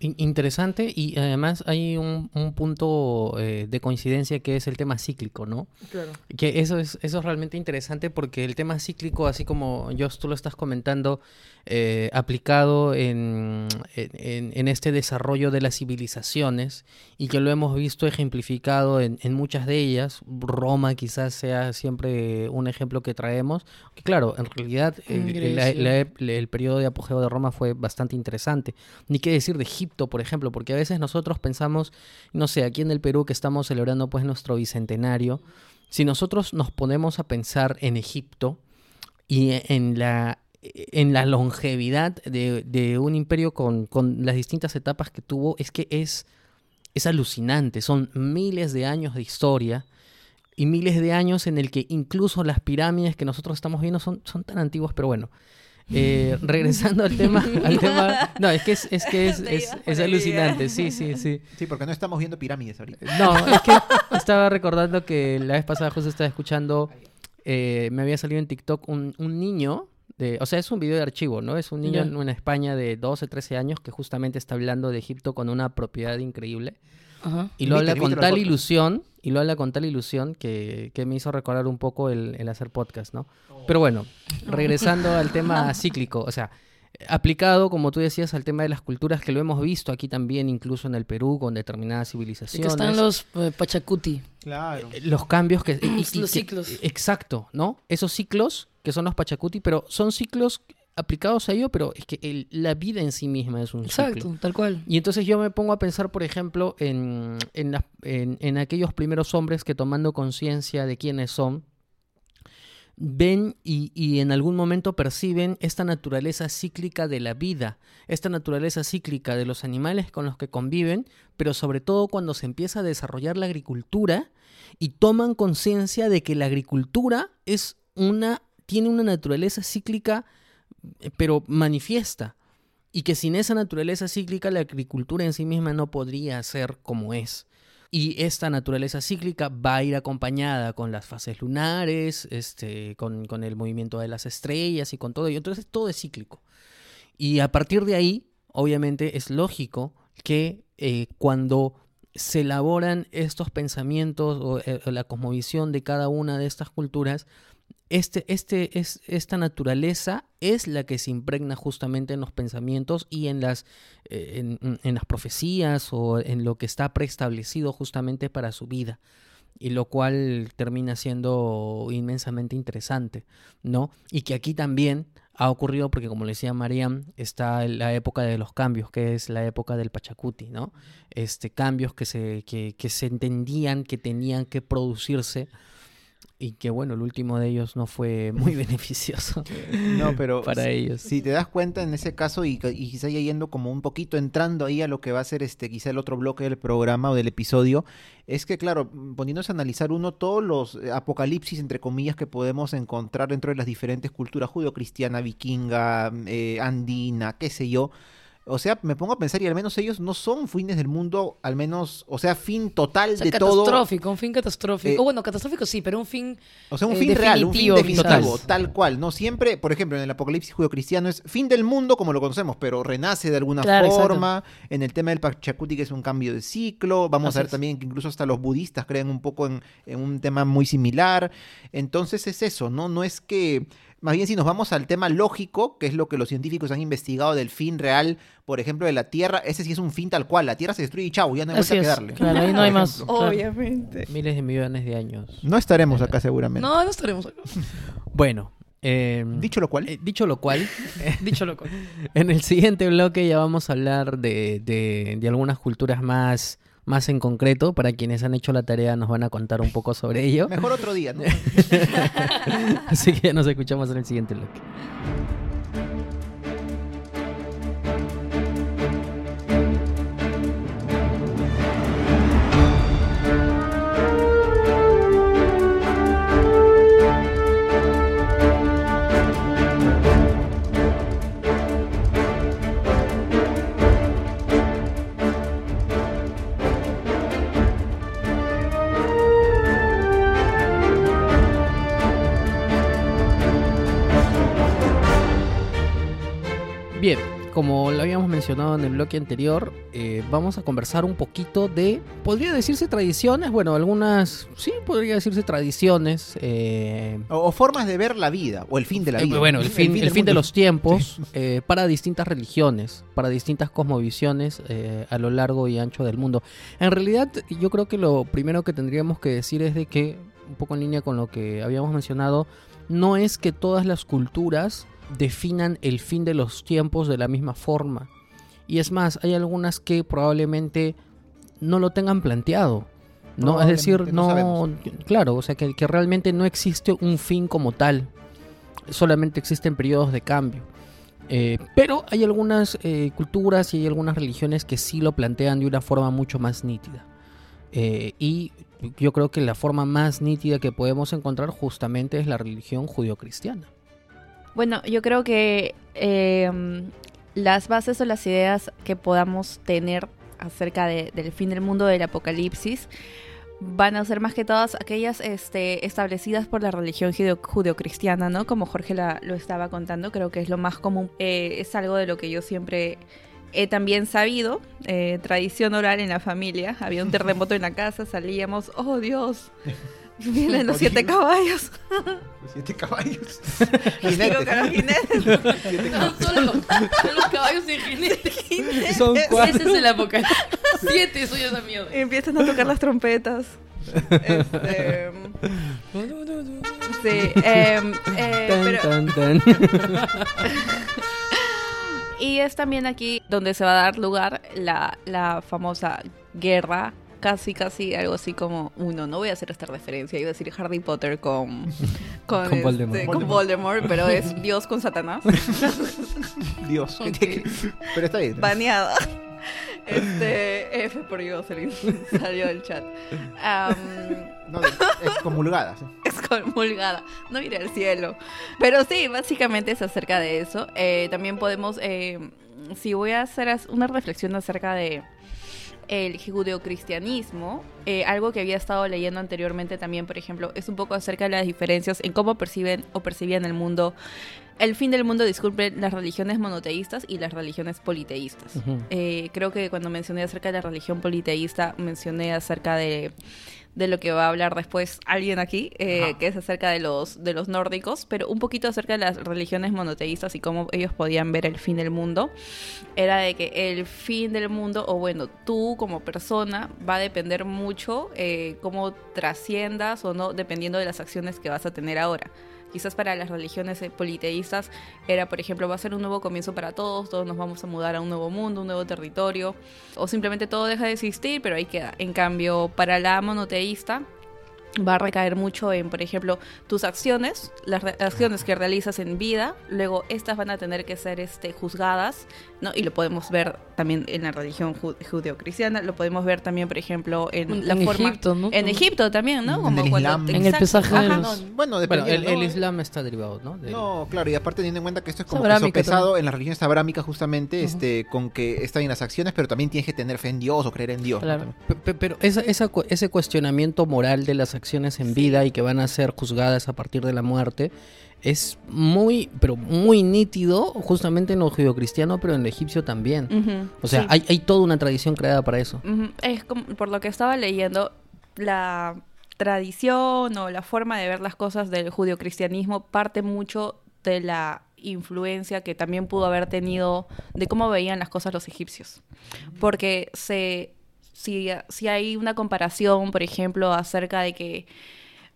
Interesante y además hay un, punto eh, de coincidencia que es el tema cíclico, ¿no? Claro. Que eso es, eso es realmente interesante porque el tema cíclico, así como yo tú lo estás comentando, eh, aplicado en, en, este desarrollo de las civilizaciones y que lo hemos visto ejemplificado en, muchas de ellas, Roma quizás sea siempre un ejemplo que traemos, que claro, en realidad el, el periodo de apogeo de Roma fue bastante interesante, ni qué decir de Egipto, por ejemplo, porque a veces nosotros pensamos, no sé, aquí en el Perú que estamos celebrando pues nuestro bicentenario, si nosotros nos ponemos a pensar en Egipto y en la en la longevidad de, un imperio con, las distintas etapas que tuvo, es que es, es alucinante. Son miles de años de historia y miles de años en el que incluso las pirámides que nosotros estamos viendo son, son tan antiguas, pero bueno, eh, regresando al tema, *laughs* al tema. No, es que es, es que es, es, alucinante, sí, sí, *laughs* sí. Sí, porque no estamos viendo pirámides ahorita. No, es que estaba recordando que la vez pasada justo estaba escuchando, eh, me había salido en TikTok un, un niño. De, o sea, es un video de archivo, ¿no? Es un niño en, en España de 12, 13 años que justamente está hablando de Egipto con una propiedad increíble. Y lo habla con tal ilusión, y lo habla con tal ilusión que, me hizo recordar un poco el, hacer podcast, ¿no? Oh. Pero bueno, regresando al *laughs* tema cíclico, o sea, aplicado, como tú decías, al tema de las culturas, que lo hemos visto aquí también, incluso en el Perú, con determinadas civilizaciones. que están los eh, Pachacuti. Claro. Eh, los cambios que... los ciclos. exacto, ¿no? Esos ciclos que son los Pachacuti, pero son ciclos aplicados a ello, pero es que el- la vida en sí misma es un Exacto, ciclo. tal cual. Y entonces yo me pongo a pensar, por ejemplo, en, en, las- en- en aquellos primeros hombres que tomando conciencia de quiénes son, ven y, y en algún momento perciben esta naturaleza cíclica de la vida, esta naturaleza cíclica de los animales con los que conviven, pero sobre todo cuando se empieza a desarrollar la agricultura y toman conciencia de que la agricultura es una, tiene una naturaleza cíclica, pero manifiesta y que sin esa naturaleza cíclica la agricultura en sí misma no podría ser como es. Y esta naturaleza cíclica va a ir acompañada con las fases lunares, este, con, con el movimiento de las estrellas y con todo ello. Entonces todo es cíclico. Y a partir de ahí, obviamente, es lógico que eh, cuando se elaboran estos pensamientos o eh, la cosmovisión de cada una de estas culturas, este, este, es, esta naturaleza es la que se impregna justamente en los pensamientos y en las, eh, en, las profecías o en lo que está preestablecido justamente para su vida. Y lo cual termina siendo inmensamente interesante, ¿no? Y que aquí también ha ocurrido porque, como le decía Mariam, está la época de los cambios, que es la época del Pachacuti, ¿no? Este, cambios que se, que se entendían que tenían que producirse y que bueno, el último de ellos no fue muy *laughs* beneficioso *laughs* No, pero para si- ellos. Si te das cuenta en ese caso y, y quizá ya yendo como un poquito entrando ahí a lo que va a ser este quizá el otro bloque del programa o del episodio, es que claro, mm, poniéndose a analizar uno todos los eh, apocalipsis entre comillas que podemos encontrar dentro de las diferentes culturas judio-cristiana, vikinga, eh, andina, qué sé yo. O sea, me pongo a pensar y al menos ellos no son fines del mundo, al menos, o sea, fin total O sea, de todo. catastrófico, un fin catastrófico. Eh, O bueno, catastrófico sí, pero un fin O sea, un eh, fin real, un fin definitivo, quizás. tal cual. No siempre, por ejemplo, en el apocalipsis judio-cristiano es fin del mundo como lo conocemos, pero renace de alguna Claro, exacto. forma. En el tema del Pachacuti, que es un cambio de ciclo. Vamos Así a ver es. también que incluso hasta los budistas creen un poco en, en un tema muy similar. Entonces es eso, ¿no? No es que. Más bien, si nos vamos al tema lógico, que es lo que los científicos han investigado del fin real, por ejemplo, de la Tierra, ese sí es un fin tal cual. La Tierra se destruye y chau, ya no hay Así es. que darle. Claro, ahí no hay más. *laughs* Obviamente. Miles de millones de años. No estaremos acá seguramente. No, no estaremos acá. *laughs* Bueno, eh, Dicho lo cual, eh, dicho lo cual, *laughs* Dicho loco. en el siguiente bloque ya vamos a hablar de, de- de algunas culturas más, más en concreto. Para quienes han hecho la tarea nos van a contar un poco sobre ello. mejor otro día, ¿no? *laughs* Así que nos escuchamos en el siguiente bloque. Como lo habíamos mencionado en el bloque anterior, eh, vamos a conversar un poquito de, podría decirse tradiciones, bueno, algunas, sí, podría decirse tradiciones. eh, O, o formas de ver la vida, o el fin de la eh, vida. bueno, el fin, el fin de los tiempos para distintas religiones, para distintas cosmovisiones a lo largo y ancho del mundo. En realidad, yo creo que lo primero que tendríamos que decir es de que, un poco en línea con lo que habíamos mencionado, no es que todas las culturas definan el fin de los tiempos de la misma forma. Y es más, hay algunas que probablemente no lo tengan planteado. No, es decir, no, claro, o sea que, que realmente no existe un fin como tal. Solamente existen periodos de cambio. Eh, pero hay algunas eh, culturas y hay algunas religiones que sí lo plantean de una forma mucho más nítida. Eh, y yo creo que la forma más nítida que podemos encontrar justamente es la religión judio-cristiana. Bueno, yo creo que eh, las bases o las ideas que podamos tener acerca de- del fin del mundo del apocalipsis van a ser más que todas aquellas este, establecidas por la religión judeo- judeocristiana, ¿no? Como Jorge la- lo estaba contando, creo que es lo más común. Eh, es algo de lo que yo siempre he también sabido, eh, tradición oral en la familia. Había un terremoto en la casa, salíamos, oh Dios, *laughs* vienen los siete caballos. Los siete caballos. *laughs* Jinetes. los jinetes. *laughs* Siete No, caballos. solo son los caballos sin jinete. *laughs* Son Ese es el apocalipsis. Siete soy esa mierda. Y empiezan a tocar las trompetas. Este, Sí, em, eh, Tan, pero- tan, tan. Y es también aquí donde se va a dar lugar la, la famosa guerra, casi, casi algo así como, uno, no voy a hacer esta referencia, iba a decir Harry Potter con, *laughs* con, Con este, Voldemort. con Voldemort, pero es *laughs* Dios con Satanás, *laughs* Dios. ¿qué Ok. tiene que- Pero está bien. baneada. Este, F por Jocelyn, salió del chat. Am, No, es comulgada. sí. excomulgada, no iré al cielo. Pero sí, básicamente es acerca de eso. Eh, también podemos, eh, si voy a hacer una reflexión acerca de el judeocristianismo, eh, algo que había estado leyendo anteriormente también, por ejemplo, es un poco acerca de las diferencias en cómo perciben o percibían el mundo, el fin del mundo, disculpen, las religiones monoteístas y las religiones politeístas. Eh, creo que cuando mencioné acerca de la religión politeísta, mencioné acerca de, de lo que va a hablar después alguien aquí, eh, que es acerca de los, de los nórdicos, pero un poquito acerca de las religiones monoteístas y cómo ellos podían ver el fin del mundo. Era de que el fin del mundo, o bueno, tú como persona, va a depender mucho eh, cómo trasciendas o no, dependiendo de las acciones que vas a tener ahora. Quizás para las religiones eh, politeístas era, por ejemplo, va a ser un nuevo comienzo para todos, todos nos vamos a mudar a un nuevo mundo, un nuevo territorio, o simplemente todo deja de existir, pero ahí queda. En cambio, para la monoteísta va a recaer mucho en, por ejemplo, tus acciones, las acciones que realizas en vida, luego estas van a tener que ser este, juzgadas, ¿no? Y lo podemos ver también en la religión ju- judeocristiana, lo podemos ver también, por ejemplo, en, En- la en forma... Egipto, ¿no? En Egipto también, ¿no? En el Islam. En el pesaje de ajá. los- No, bueno, Bueno, el, el ¿no? Islam está derivado, ¿no? Del- No, claro, y aparte teniendo en cuenta que esto es como Es abrámica peso pesado también. en las religiones abrámicas justamente, este, con que están en las acciones, pero también tienes que tener fe en Dios o creer en Dios. ¿no? Claro. Pe- Pero esa, esa ese cuestionamiento moral de las acciones en vida y que van a ser juzgadas a partir de la muerte es muy, pero muy nítido justamente en lo judio-cristiano, pero en lo egipcio también. O sea, sí. hay, hay toda una tradición creada para eso. Es como, por lo que estaba leyendo, la tradición o la forma de ver las cosas del judio-cristianismo parte mucho de la influencia que también pudo haber tenido de cómo veían las cosas los egipcios. Porque se, si, si hay una comparación, por ejemplo, acerca de que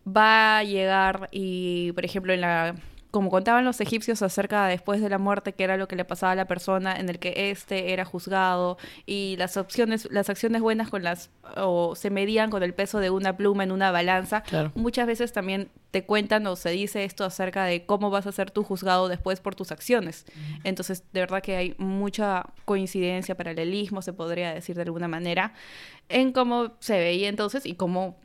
va a llegar y, por ejemplo, en la como contaban los egipcios acerca de después de la muerte, que era lo que le pasaba a la persona, en el que éste era juzgado y las opciones, las acciones buenas con las o se medían con el peso de una pluma en una balanza. Claro. Muchas veces también te cuentan o se dice esto acerca de cómo vas a ser tú juzgado después por tus acciones. Entonces, de verdad que hay mucha coincidencia, paralelismo, se podría decir de alguna manera, en cómo se veía entonces y cómo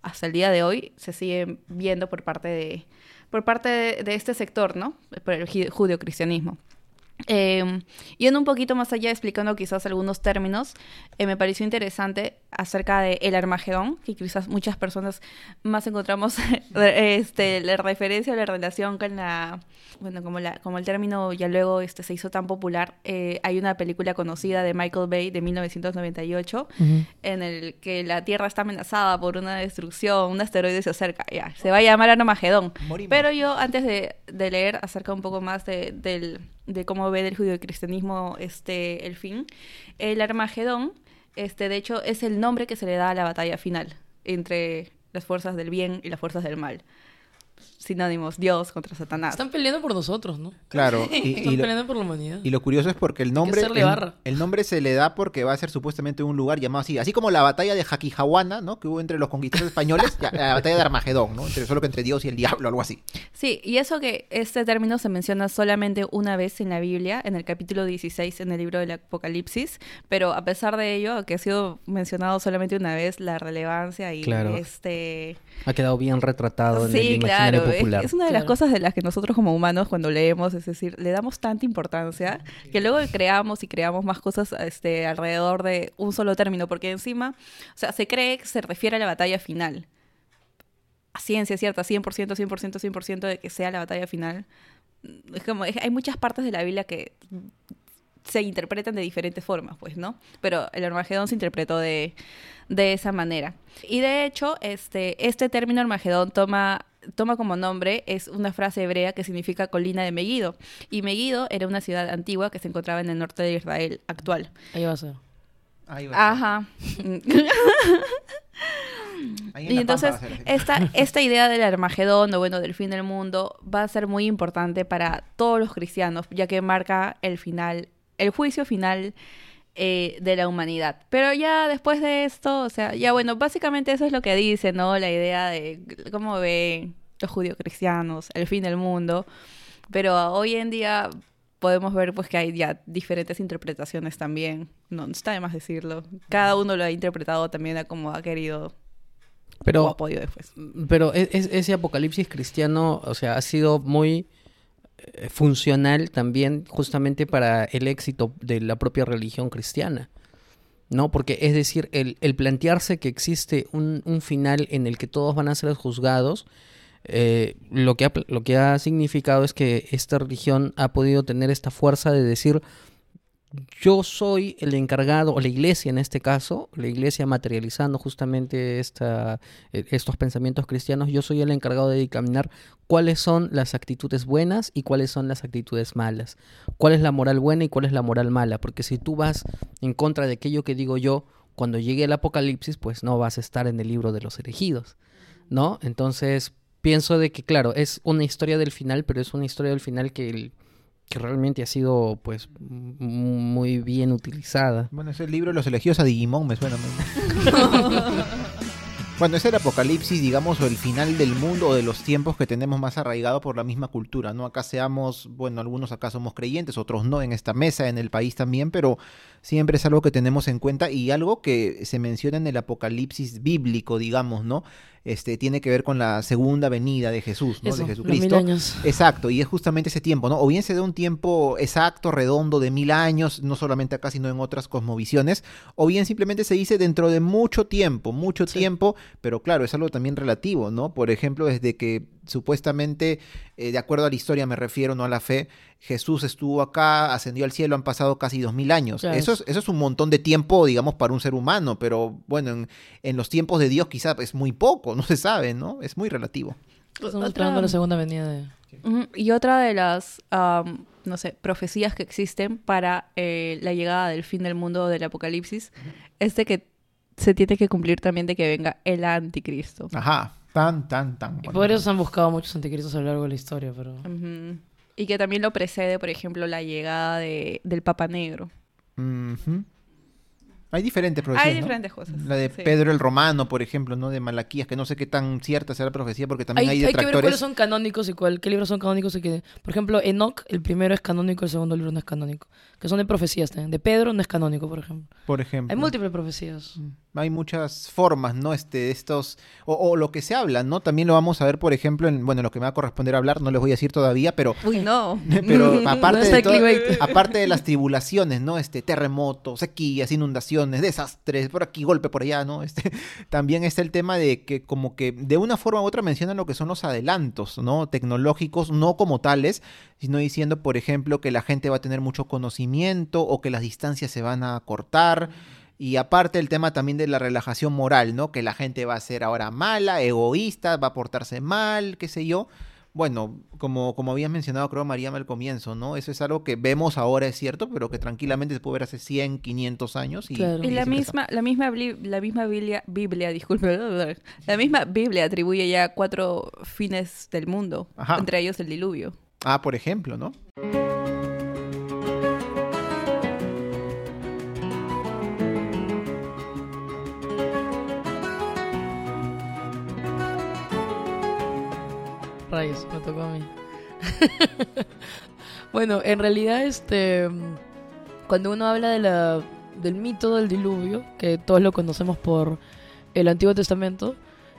hasta el día de hoy se sigue viendo por parte de por parte de, este sector, ¿no? Por el ju- judeocristianismo. Eh, yendo un poquito más allá, explicando quizás algunos términos, eh, me pareció interesante acerca de el Armagedón, que quizás muchas personas más encontramos *laughs* este, la referencia o la relación con la, bueno, como, la, como el término ya luego este, se hizo tan popular, eh, hay una película conocida de Michael Bay de 1998, en el que la Tierra está amenazada por una destrucción, un asteroide se acerca, ya, se va a llamar Armagedón. Morimos. Pero yo, antes de, de leer acerca un poco más de, del- de cómo ve del judio-cristianismo este, el fin, el Armagedón, este, de hecho, es el nombre que se le da a la batalla final entre las fuerzas del bien y las fuerzas del mal. Sinónimos, Dios contra Satanás. Están peleando por nosotros, ¿no? Claro, *laughs* y, Están y lo, peleando por la humanidad. y lo curioso es porque el nombre el, barra. el nombre se le da porque va a ser supuestamente un lugar llamado así, así como la batalla de Jaquijahuana, ¿no? Que hubo entre los conquistadores españoles, la batalla de Armagedón, ¿no? Entre, solo que entre Dios y el diablo, algo así. Sí, y eso que este término se menciona solamente una vez en la Biblia, en el capítulo 16 en el libro del Apocalipsis, pero a pesar de ello, que ha sido mencionado solamente una vez, la relevancia y Claro. este... Ha quedado bien retratado en el imaginario claro, popular. es una de las Claro. cosas de las que nosotros como humanos cuando leemos, es decir, le damos tanta importancia que luego creamos y creamos más cosas este, alrededor de un solo término, porque encima, o sea, se cree que se refiere a la batalla final. A ciencia cierta, 100%, 100%, 100% de que sea la batalla final. Es como, es- hay muchas partes de la Biblia que se interpretan de diferentes formas, pues, ¿no? Pero el Armagedón se interpretó de, de esa manera. Y de hecho, este, este término Armagedón toma, toma como nombre, es una frase hebrea que significa colina de Megiddo. Y Megiddo era una ciudad antigua que se encontraba en el norte de Israel actual. Ahí va a ser. Ahí va. Ajá. Ahí en Y entonces, Pampa va a ser así. esta, esta idea del Armagedón, o bueno, del fin del mundo, va a ser muy importante para todos los cristianos, ya que marca el final, el juicio final eh, de la humanidad. Pero ya después de esto, o sea, ya bueno, básicamente eso es lo que dice, ¿no? La idea de cómo ven los judíos cristianos, el fin del mundo. Pero hoy en día podemos ver pues que hay ya diferentes interpretaciones también. No, no está de más decirlo. Cada uno lo ha interpretado también a como ha querido o Pero ha podido después. Pero e- es- ese apocalipsis cristiano, o sea, ha sido muy funcional también justamente para el éxito de la propia religión cristiana. ¿No? Porque es decir, el, el plantearse que existe un, un final en el que todos van a ser juzgados, eh, lo, que ha, lo que ha significado es que esta religión ha podido tener esta fuerza de decir, yo soy el encargado, o la iglesia en este caso, la iglesia materializando justamente esta, eh, estos pensamientos cristianos, yo soy el encargado de dictaminar cuáles son las actitudes buenas y cuáles son las actitudes malas, cuál es la moral buena y cuál es la moral mala, porque si tú vas en contra de aquello que digo yo, cuando llegue el apocalipsis, pues no vas a estar en el libro de los elegidos, ¿no? Entonces, pienso de que, claro, es una historia del final, pero es una historia del final que, el- que realmente ha sido, pues, muy bien utilizada. Bueno, ese libro de los elegidos a Digimon me suena. *laughs* Bueno, es el apocalipsis, digamos, o el final del mundo o de los tiempos que tenemos más arraigado por la misma cultura, ¿no? Acá seamos, bueno, algunos acá somos creyentes, otros no en esta mesa, en el país también, pero siempre es algo que tenemos en cuenta y algo que se menciona en el apocalipsis bíblico, digamos, ¿no? Este tiene que ver con la segunda venida de Jesús, ¿no? Eso, de los Jesucristo. mil años. Exacto, y es justamente ese tiempo, ¿no? O bien se da un tiempo exacto, redondo, de mil años, no solamente acá, sino en otras cosmovisiones, o bien simplemente se dice dentro de mucho tiempo, mucho Sí. tiempo, pero claro, es algo también relativo, ¿no? Por ejemplo, desde que supuestamente, eh, de acuerdo a la historia me refiero, no a la fe, Jesús estuvo acá, ascendió al cielo, han pasado casi dos mil años. Claro. Eso, es, eso es un montón de tiempo, digamos, para un ser humano, pero bueno, en, en los tiempos de Dios quizá es muy poco, no se sabe, ¿no? Es muy relativo. Estamos Otra- esperando la segunda venida de... Y otra de las, am, no sé, profecías que existen para eh, la llegada del fin del mundo del apocalipsis es de que se tiene que cumplir también de que venga el anticristo. Ajá, tan, tan, tan. Y por eso se han buscado muchos anticristos a lo largo de la historia, pero... Y que también lo precede, por ejemplo, la llegada de, del Papa Negro. Hay diferentes profecías. Hay ¿no? diferentes cosas. La de sí. Pedro el Romano, por ejemplo, ¿no? De Malaquías, que no sé qué tan cierta será la profecía, porque también hay, Hay, hay que ver detractores. cuáles son canónicos y cuál, qué libros son canónicos y qué... Por ejemplo, Enoch, el primero es canónico, el segundo libro no es canónico. Que son de profecías también. De Pedro no es canónico, por ejemplo. Por ejemplo. Hay múltiples profecías. Hay muchas formas, ¿no? Este, de estos, o, o lo que se habla, ¿no? También lo vamos a ver, por ejemplo, en, bueno, lo que me va a corresponder hablar, no les voy a decir todavía, pero, *laughs* Uy, no. *laughs* pero *laughs* aparte, No de clickbait. aparte de las tribulaciones, ¿no? Este, terremotos, sequías, inundaciones, desastres, por aquí, golpe por allá, ¿no? Este, también está el tema de que como que de una forma u otra mencionan lo que son los adelantos, ¿no? Tecnológicos, no como tales, sino diciendo, por ejemplo, que la gente va a tener mucho conocimiento o que las distancias se van a cortar. Y aparte el tema también de la relajación moral, ¿no? Que la gente va a ser ahora mala, egoísta, va a portarse mal, qué sé yo. Bueno, como, como habías mencionado, creo, María, al comienzo, ¿no? Eso es algo que vemos ahora, es cierto, pero que tranquilamente se puede ver hace 100, 500 años. Y, Claro. Y la misma, la misma, la misma Biblia, Biblia, disculpe, *laughs* la misma Biblia atribuye ya cuatro fines del mundo, Ajá. entre ellos el diluvio. Ah, por ejemplo, ¿no? Rayos, me tocó a mí. *laughs* bueno, en realidad, este, cuando uno habla de la, del mito del diluvio, que todos lo conocemos por el Antiguo Testamento,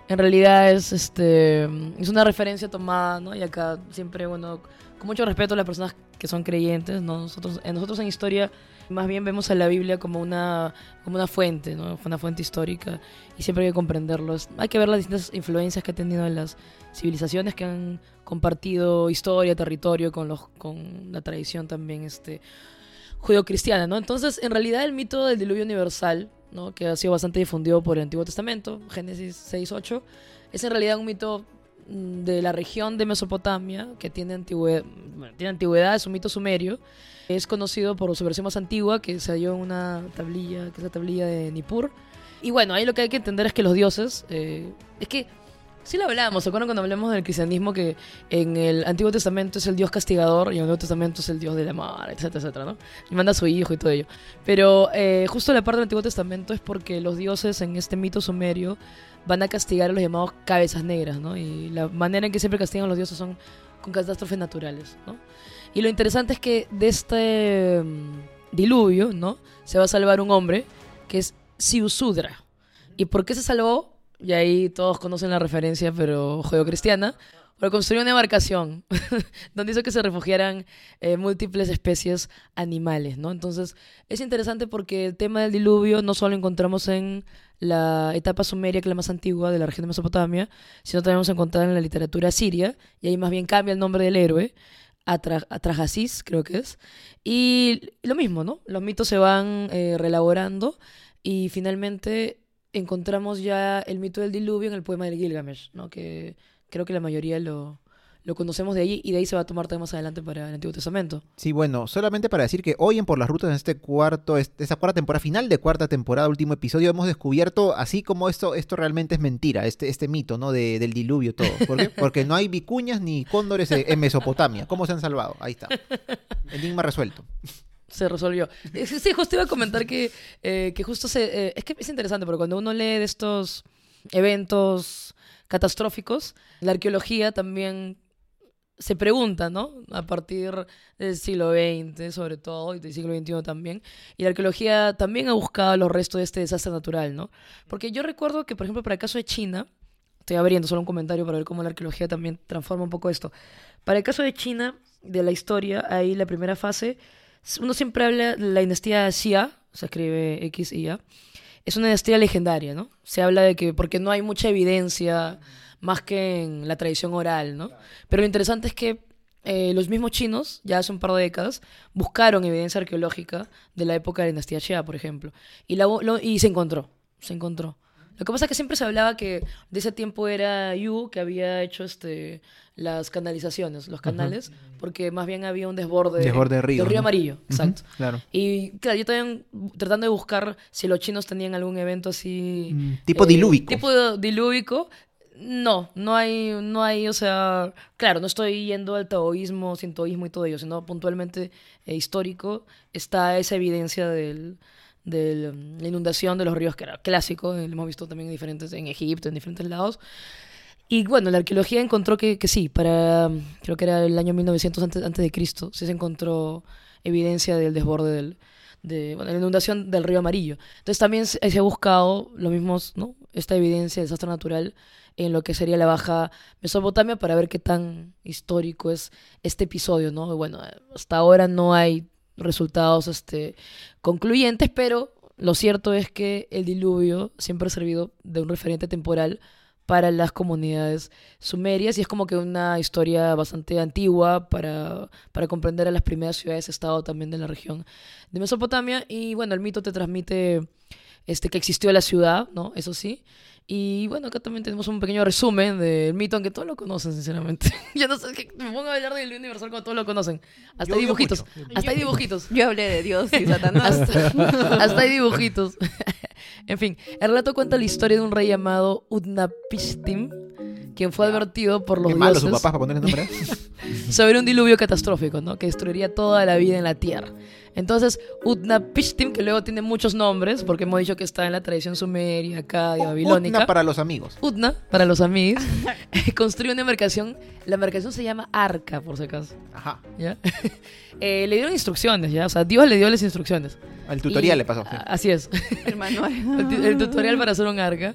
en realidad es, este, es una referencia tomada, ¿no? Y acá siempre, bueno, con mucho respeto a las personas que son creyentes, ¿no? Nosotros, nosotros en historia más bien vemos a la Biblia como una, como una fuente, ¿no? Una fuente histórica y siempre hay que comprenderlo. Hay que ver las distintas influencias que ha tenido en las civilizaciones que han compartido historia, territorio con, los, con la tradición también este, judeocristiana, ¿no? Entonces, en realidad el mito del diluvio universal, ¿no? que ha sido bastante difundido por el Antiguo Testamento, Génesis 6, 8, es en realidad un mito mm, de la región de Mesopotamia que tiene antigüedad, bueno, tiene antigüedad, es un mito sumerio. Es conocido por su versión más antigua, que se halló en una tablilla, que es la tablilla de Nippur. y bueno, ahí lo que hay que entender es que los dioses, eh, es que sí lo hablamos, ¿se acuerdan cuando hablamos del cristianismo que en el Antiguo Testamento es el dios castigador y en el Nuevo Testamento es el dios del amor, etcétera, etcétera, ¿no? Y manda a su hijo y todo ello. Pero eh, justo la parte del Antiguo Testamento es porque los dioses en este mito sumerio van a castigar a los llamados cabezas negras, ¿no? Y la manera en que siempre castigan a los dioses son con catástrofes naturales, ¿no? Y lo interesante es que de este mm, diluvio, ¿no? Se va a salvar un hombre que es Siusudra. ¿Y por qué se salvó? Y ahí todos conocen la referencia, pero judeocristiana. Porque construyó una embarcación *laughs* donde hizo que se refugiaran eh, múltiples especies animales, ¿no? Entonces, es interesante porque el tema del diluvio no solo encontramos en la etapa sumeria, que es la más antigua de la región de Mesopotamia, sino también vamos a encontrar en la literatura siria, y ahí más bien cambia el nombre del héroe, Atra- Atrahasis, creo que es. Y lo mismo, ¿no? Los mitos se van eh, reelaborando y finalmente encontramos ya el mito del diluvio en el poema del Gilgamesh, ¿no? Que creo que la mayoría lo, lo conocemos de allí y de ahí se va a tomar más adelante para el Antiguo Testamento. Sí, bueno, solamente para decir que hoy en Por las Rutas, en este cuarto, este- esta cuarta temporada, final de cuarta temporada, último episodio, hemos descubierto así como esto, esto realmente es mentira, este, este mito, ¿no? De, del diluvio, todo. ¿Por qué? Porque no hay vicuñas ni cóndores en Mesopotamia. ¿Cómo se han salvado? Ahí está. *laughs* Enigma resuelto. Se resolvió. Eh, Sí, justo iba a comentar que, eh, que justo se... eh, es que es interesante, porque cuando uno lee de estos eventos catastróficos, la arqueología también se pregunta, ¿no? A partir del siglo XX, sobre todo, y del siglo XXI también. Y la arqueología también ha buscado los restos de este desastre natural, ¿no? Porque yo recuerdo que, por ejemplo, para el caso de China, estoy abriendo solo un comentario para ver cómo la arqueología también transforma un poco esto. Para el caso de China, de la historia, ahí la primera fase, uno siempre habla de la dinastía Xia, se escribe X es una dinastía legendaria, ¿no? Se habla de que porque no hay mucha evidencia más que en la tradición oral, ¿no? Pero lo interesante es que eh, los mismos chinos, ya hace un par de décadas, buscaron evidencia arqueológica de la época de la dinastía Xia, por ejemplo, y, la, y se encontró, se encontró. Lo que pasa es que siempre se hablaba que de ese tiempo era Yu que había hecho este, las canalizaciones, los canales, porque más bien había un desborde, Desborde de río, del río ¿no? amarillo, exacto. Claro. Y claro, yo también tratando de buscar si los chinos tenían algún evento así. Mm, tipo eh, dilúvico. Tipo dilúvico. No, no hay, no hay, o sea, claro, no estoy yendo al taoísmo, sintoísmo y todo ello, sino puntualmente eh, histórico, está esa evidencia del, de la inundación de los ríos, que era clásico, eh, lo hemos visto también en diferentes, en Egipto, en diferentes lados. Y bueno, la arqueología encontró que, que sí, para, creo que era el año 1900 antes, antes de Cristo, sí se encontró evidencia del desborde del, de bueno, la inundación del río Amarillo. Entonces también se, se ha buscado lo mismos, ¿no? Esta evidencia de desastre natural en lo que sería la Baja Mesopotamia para ver qué tan histórico es este episodio, ¿no? Y bueno, hasta ahora no hay resultados este, concluyentes, pero lo cierto es que el diluvio siempre ha servido de un referente temporal para las comunidades sumerias y es como que una historia bastante antigua para, para comprender a las primeras ciudades-estado también de la región de Mesopotamia y bueno, el mito te transmite este, que existió la ciudad, ¿no? Eso sí. Y bueno, acá también tenemos un pequeño resumen del mito, aunque todos lo conocen, sinceramente. *laughs* Yo no sé, que me pongo a hablar del universal cuando todos lo conocen. Hasta Yo hay dibujitos. Hasta hay dibujitos. Yo hablé de Dios y *laughs* Satanás. Hasta, hasta hay dibujitos. *laughs* en fin, el relato cuenta la historia de un rey llamado Utnapishtim, quien fue advertido por los Qué malo su dioses papá para ponerle nombre. sobre un diluvio catastrófico, ¿no? Que destruiría toda la vida en la tierra. Entonces, Utnapishtim, que luego tiene muchos nombres, porque hemos dicho que está en la tradición sumeria, acadia, babilónica. Utna para los amigos. Utna, para los amigos, *laughs* *laughs* construyó una embarcación. La embarcación se llama Arca, por si acaso. Ajá. ¿ya? *laughs* Eh, le dieron instrucciones, ¿ya? O sea, Dios le dio las instrucciones. El tutorial Y- le pasó. sí. Así es. El manual. El, el tutorial para hacer un arca.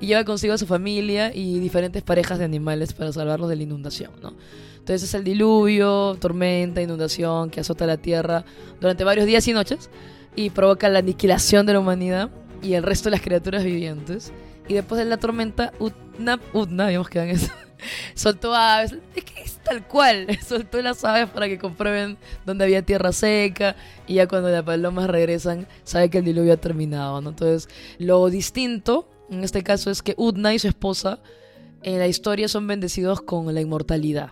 Y lleva consigo a su familia y diferentes parejas de animales para salvarlos de la inundación, ¿no? Entonces es el diluvio, tormenta, inundación que azota la tierra durante varios días y noches y provoca la aniquilación de la humanidad y el resto de las criaturas vivientes. Y después de la tormenta, Utna, Utna, habíamos quedado en eso, *laughs* soltó aves. Es que es tal cual, *laughs* soltó las aves para que comprueben dónde había tierra seca y ya cuando las palomas regresan, sabe que el diluvio ha terminado, ¿no? Entonces, lo distinto en este caso es que Utna y su esposa en la historia son bendecidos con la inmortalidad.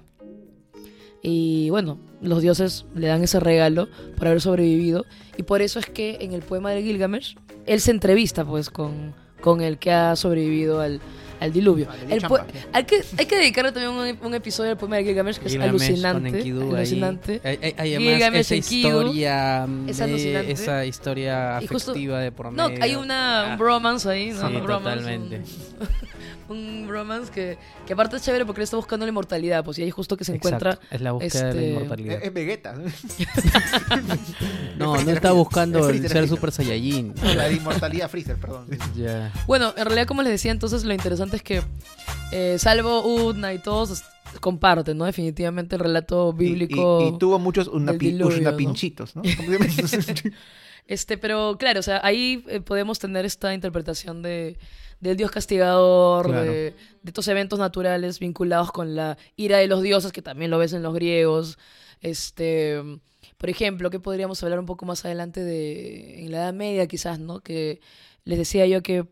Y bueno, los dioses le dan ese regalo por haber sobrevivido. Y por eso es que en el poema de Gilgamesh, él se entrevista pues con, con el que ha sobrevivido al, al diluvio. Vale, El sí. hay, que, hay que dedicarle también un, un episodio al poema de Gilgamesh que es Gilgamesh con alucinante. Alucinante. Hay, hay- hay Gilgamesh, esa historia, es alucinante. esa historia Y justo- afectiva de por No, medio. hay una, Ah, un bromance ahí, ¿no? Sí, un bromance, totalmente. Un, *laughs* un bromance que, que aparte es chévere porque él está buscando la inmortalidad, pues y ahí justo que se Exacto, encuentra. es la búsqueda de la este, inmortalidad. Es, es Vegeta. *laughs* no, no está buscando Es el ser Super Saiyajin. La de inmortalidad Freezer, perdón. Bueno, en realidad, como les decía, entonces lo interesante es que, eh, salvo Udna y todos, comparten, ¿no? Definitivamente el relato bíblico. Y, y tuvo muchos una, del pi- diluvio, una ¿no? pinchitos, ¿no? *laughs* Este, pero claro, o sea, ahí eh, podemos tener esta interpretación de del dios castigador, Claro. de, de estos eventos naturales vinculados con la ira de los dioses, que también lo ves en los griegos. Este, por ejemplo, que podríamos hablar un poco más adelante de en la Edad Media, quizás, ¿no? Que les decía yo que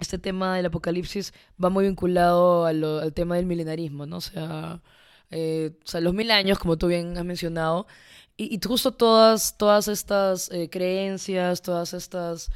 este tema del apocalipsis va muy vinculado lo- al tema del milenarismo, ¿no? O sea, eh, o sea, los mil años, como tú bien has mencionado, y, y justo todas, todas estas eh, creencias, todas estas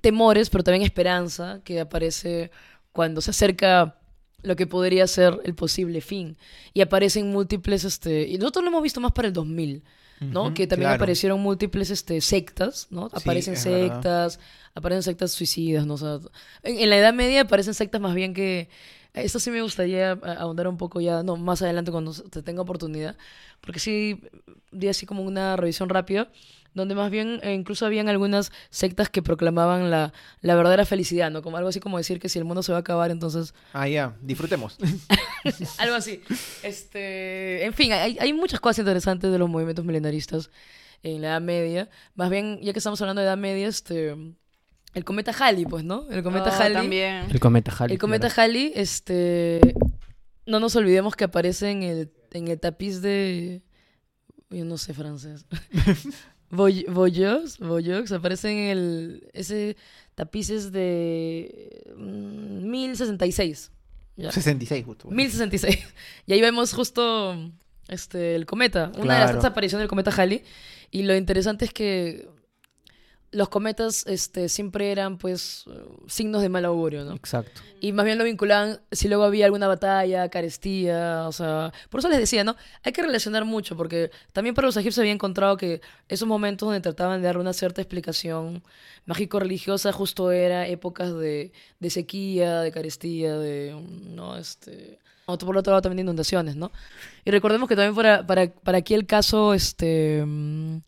temores, pero también esperanza que aparece cuando se acerca lo que podría ser el posible fin. Y aparecen múltiples, este, y nosotros lo hemos visto más para el 2000, ¿no? Que también claro. aparecieron múltiples este, sectas, ¿no? Sí, Aparecen verdad. sectas, aparecen sectas suicidas, ¿no? O sea, en, en la Edad Media aparecen sectas más bien que... Esto sí me gustaría a- ahondar un poco ya, no, más adelante cuando se tenga oportunidad, porque sí di así como una revisión rápida, donde más bien eh, incluso habían algunas sectas que proclamaban la, la verdadera felicidad, ¿no? Como algo así como decir que si el mundo se va a acabar, entonces Ah, ya, disfrutemos. *laughs* algo así. Este, en fin, hay, hay muchas cosas interesantes de los movimientos milenaristas en la Edad Media. Más bien, ya que estamos hablando de Edad Media, este, el cometa Halley, pues, ¿no? El cometa Oh, Halley. también. El cometa Halley. El cometa claro. Halley, este, no nos olvidemos que aparece en el, en el tapiz de, yo no sé francés. *laughs* Voy- Voyeux, Voyeux, aparece en el, ese tapiz es de mm, 1066. Ya. 66 justo. 1066. *laughs* Y ahí vemos justo este, el cometa, una de las tantas apariciones del cometa Halley. Y lo interesante es que los cometas este, siempre eran pues signos de mal augurio, ¿no? Exacto. Y más bien lo vinculaban si luego había alguna batalla, carestía, o sea... Por eso les decía, ¿no? Hay que relacionar mucho, porque también para los egipcios había encontrado que esos momentos donde trataban de dar una cierta explicación mágico-religiosa justo era épocas de, de sequía, de carestía, de... ¿no? Este... Otro, por otro lado también de inundaciones, ¿no? Y recordemos que también para, para, para aquí el caso este, mm,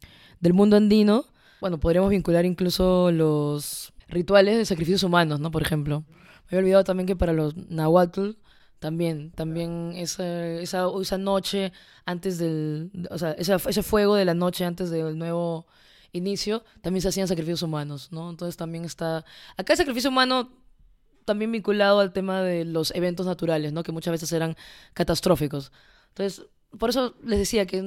del mundo andino, bueno, podríamos vincular incluso los rituales de sacrificios humanos, ¿no? Por ejemplo. Me había olvidado también que para los nahuatl también, también esa, esa, noche antes del, o sea, esa- ese fuego de la noche antes del nuevo inicio, también se hacían sacrificios humanos, ¿no? Entonces también está, acá el sacrificio humano también vinculado al tema de los eventos naturales, ¿no? Que muchas veces eran catastróficos. Entonces, por eso les decía que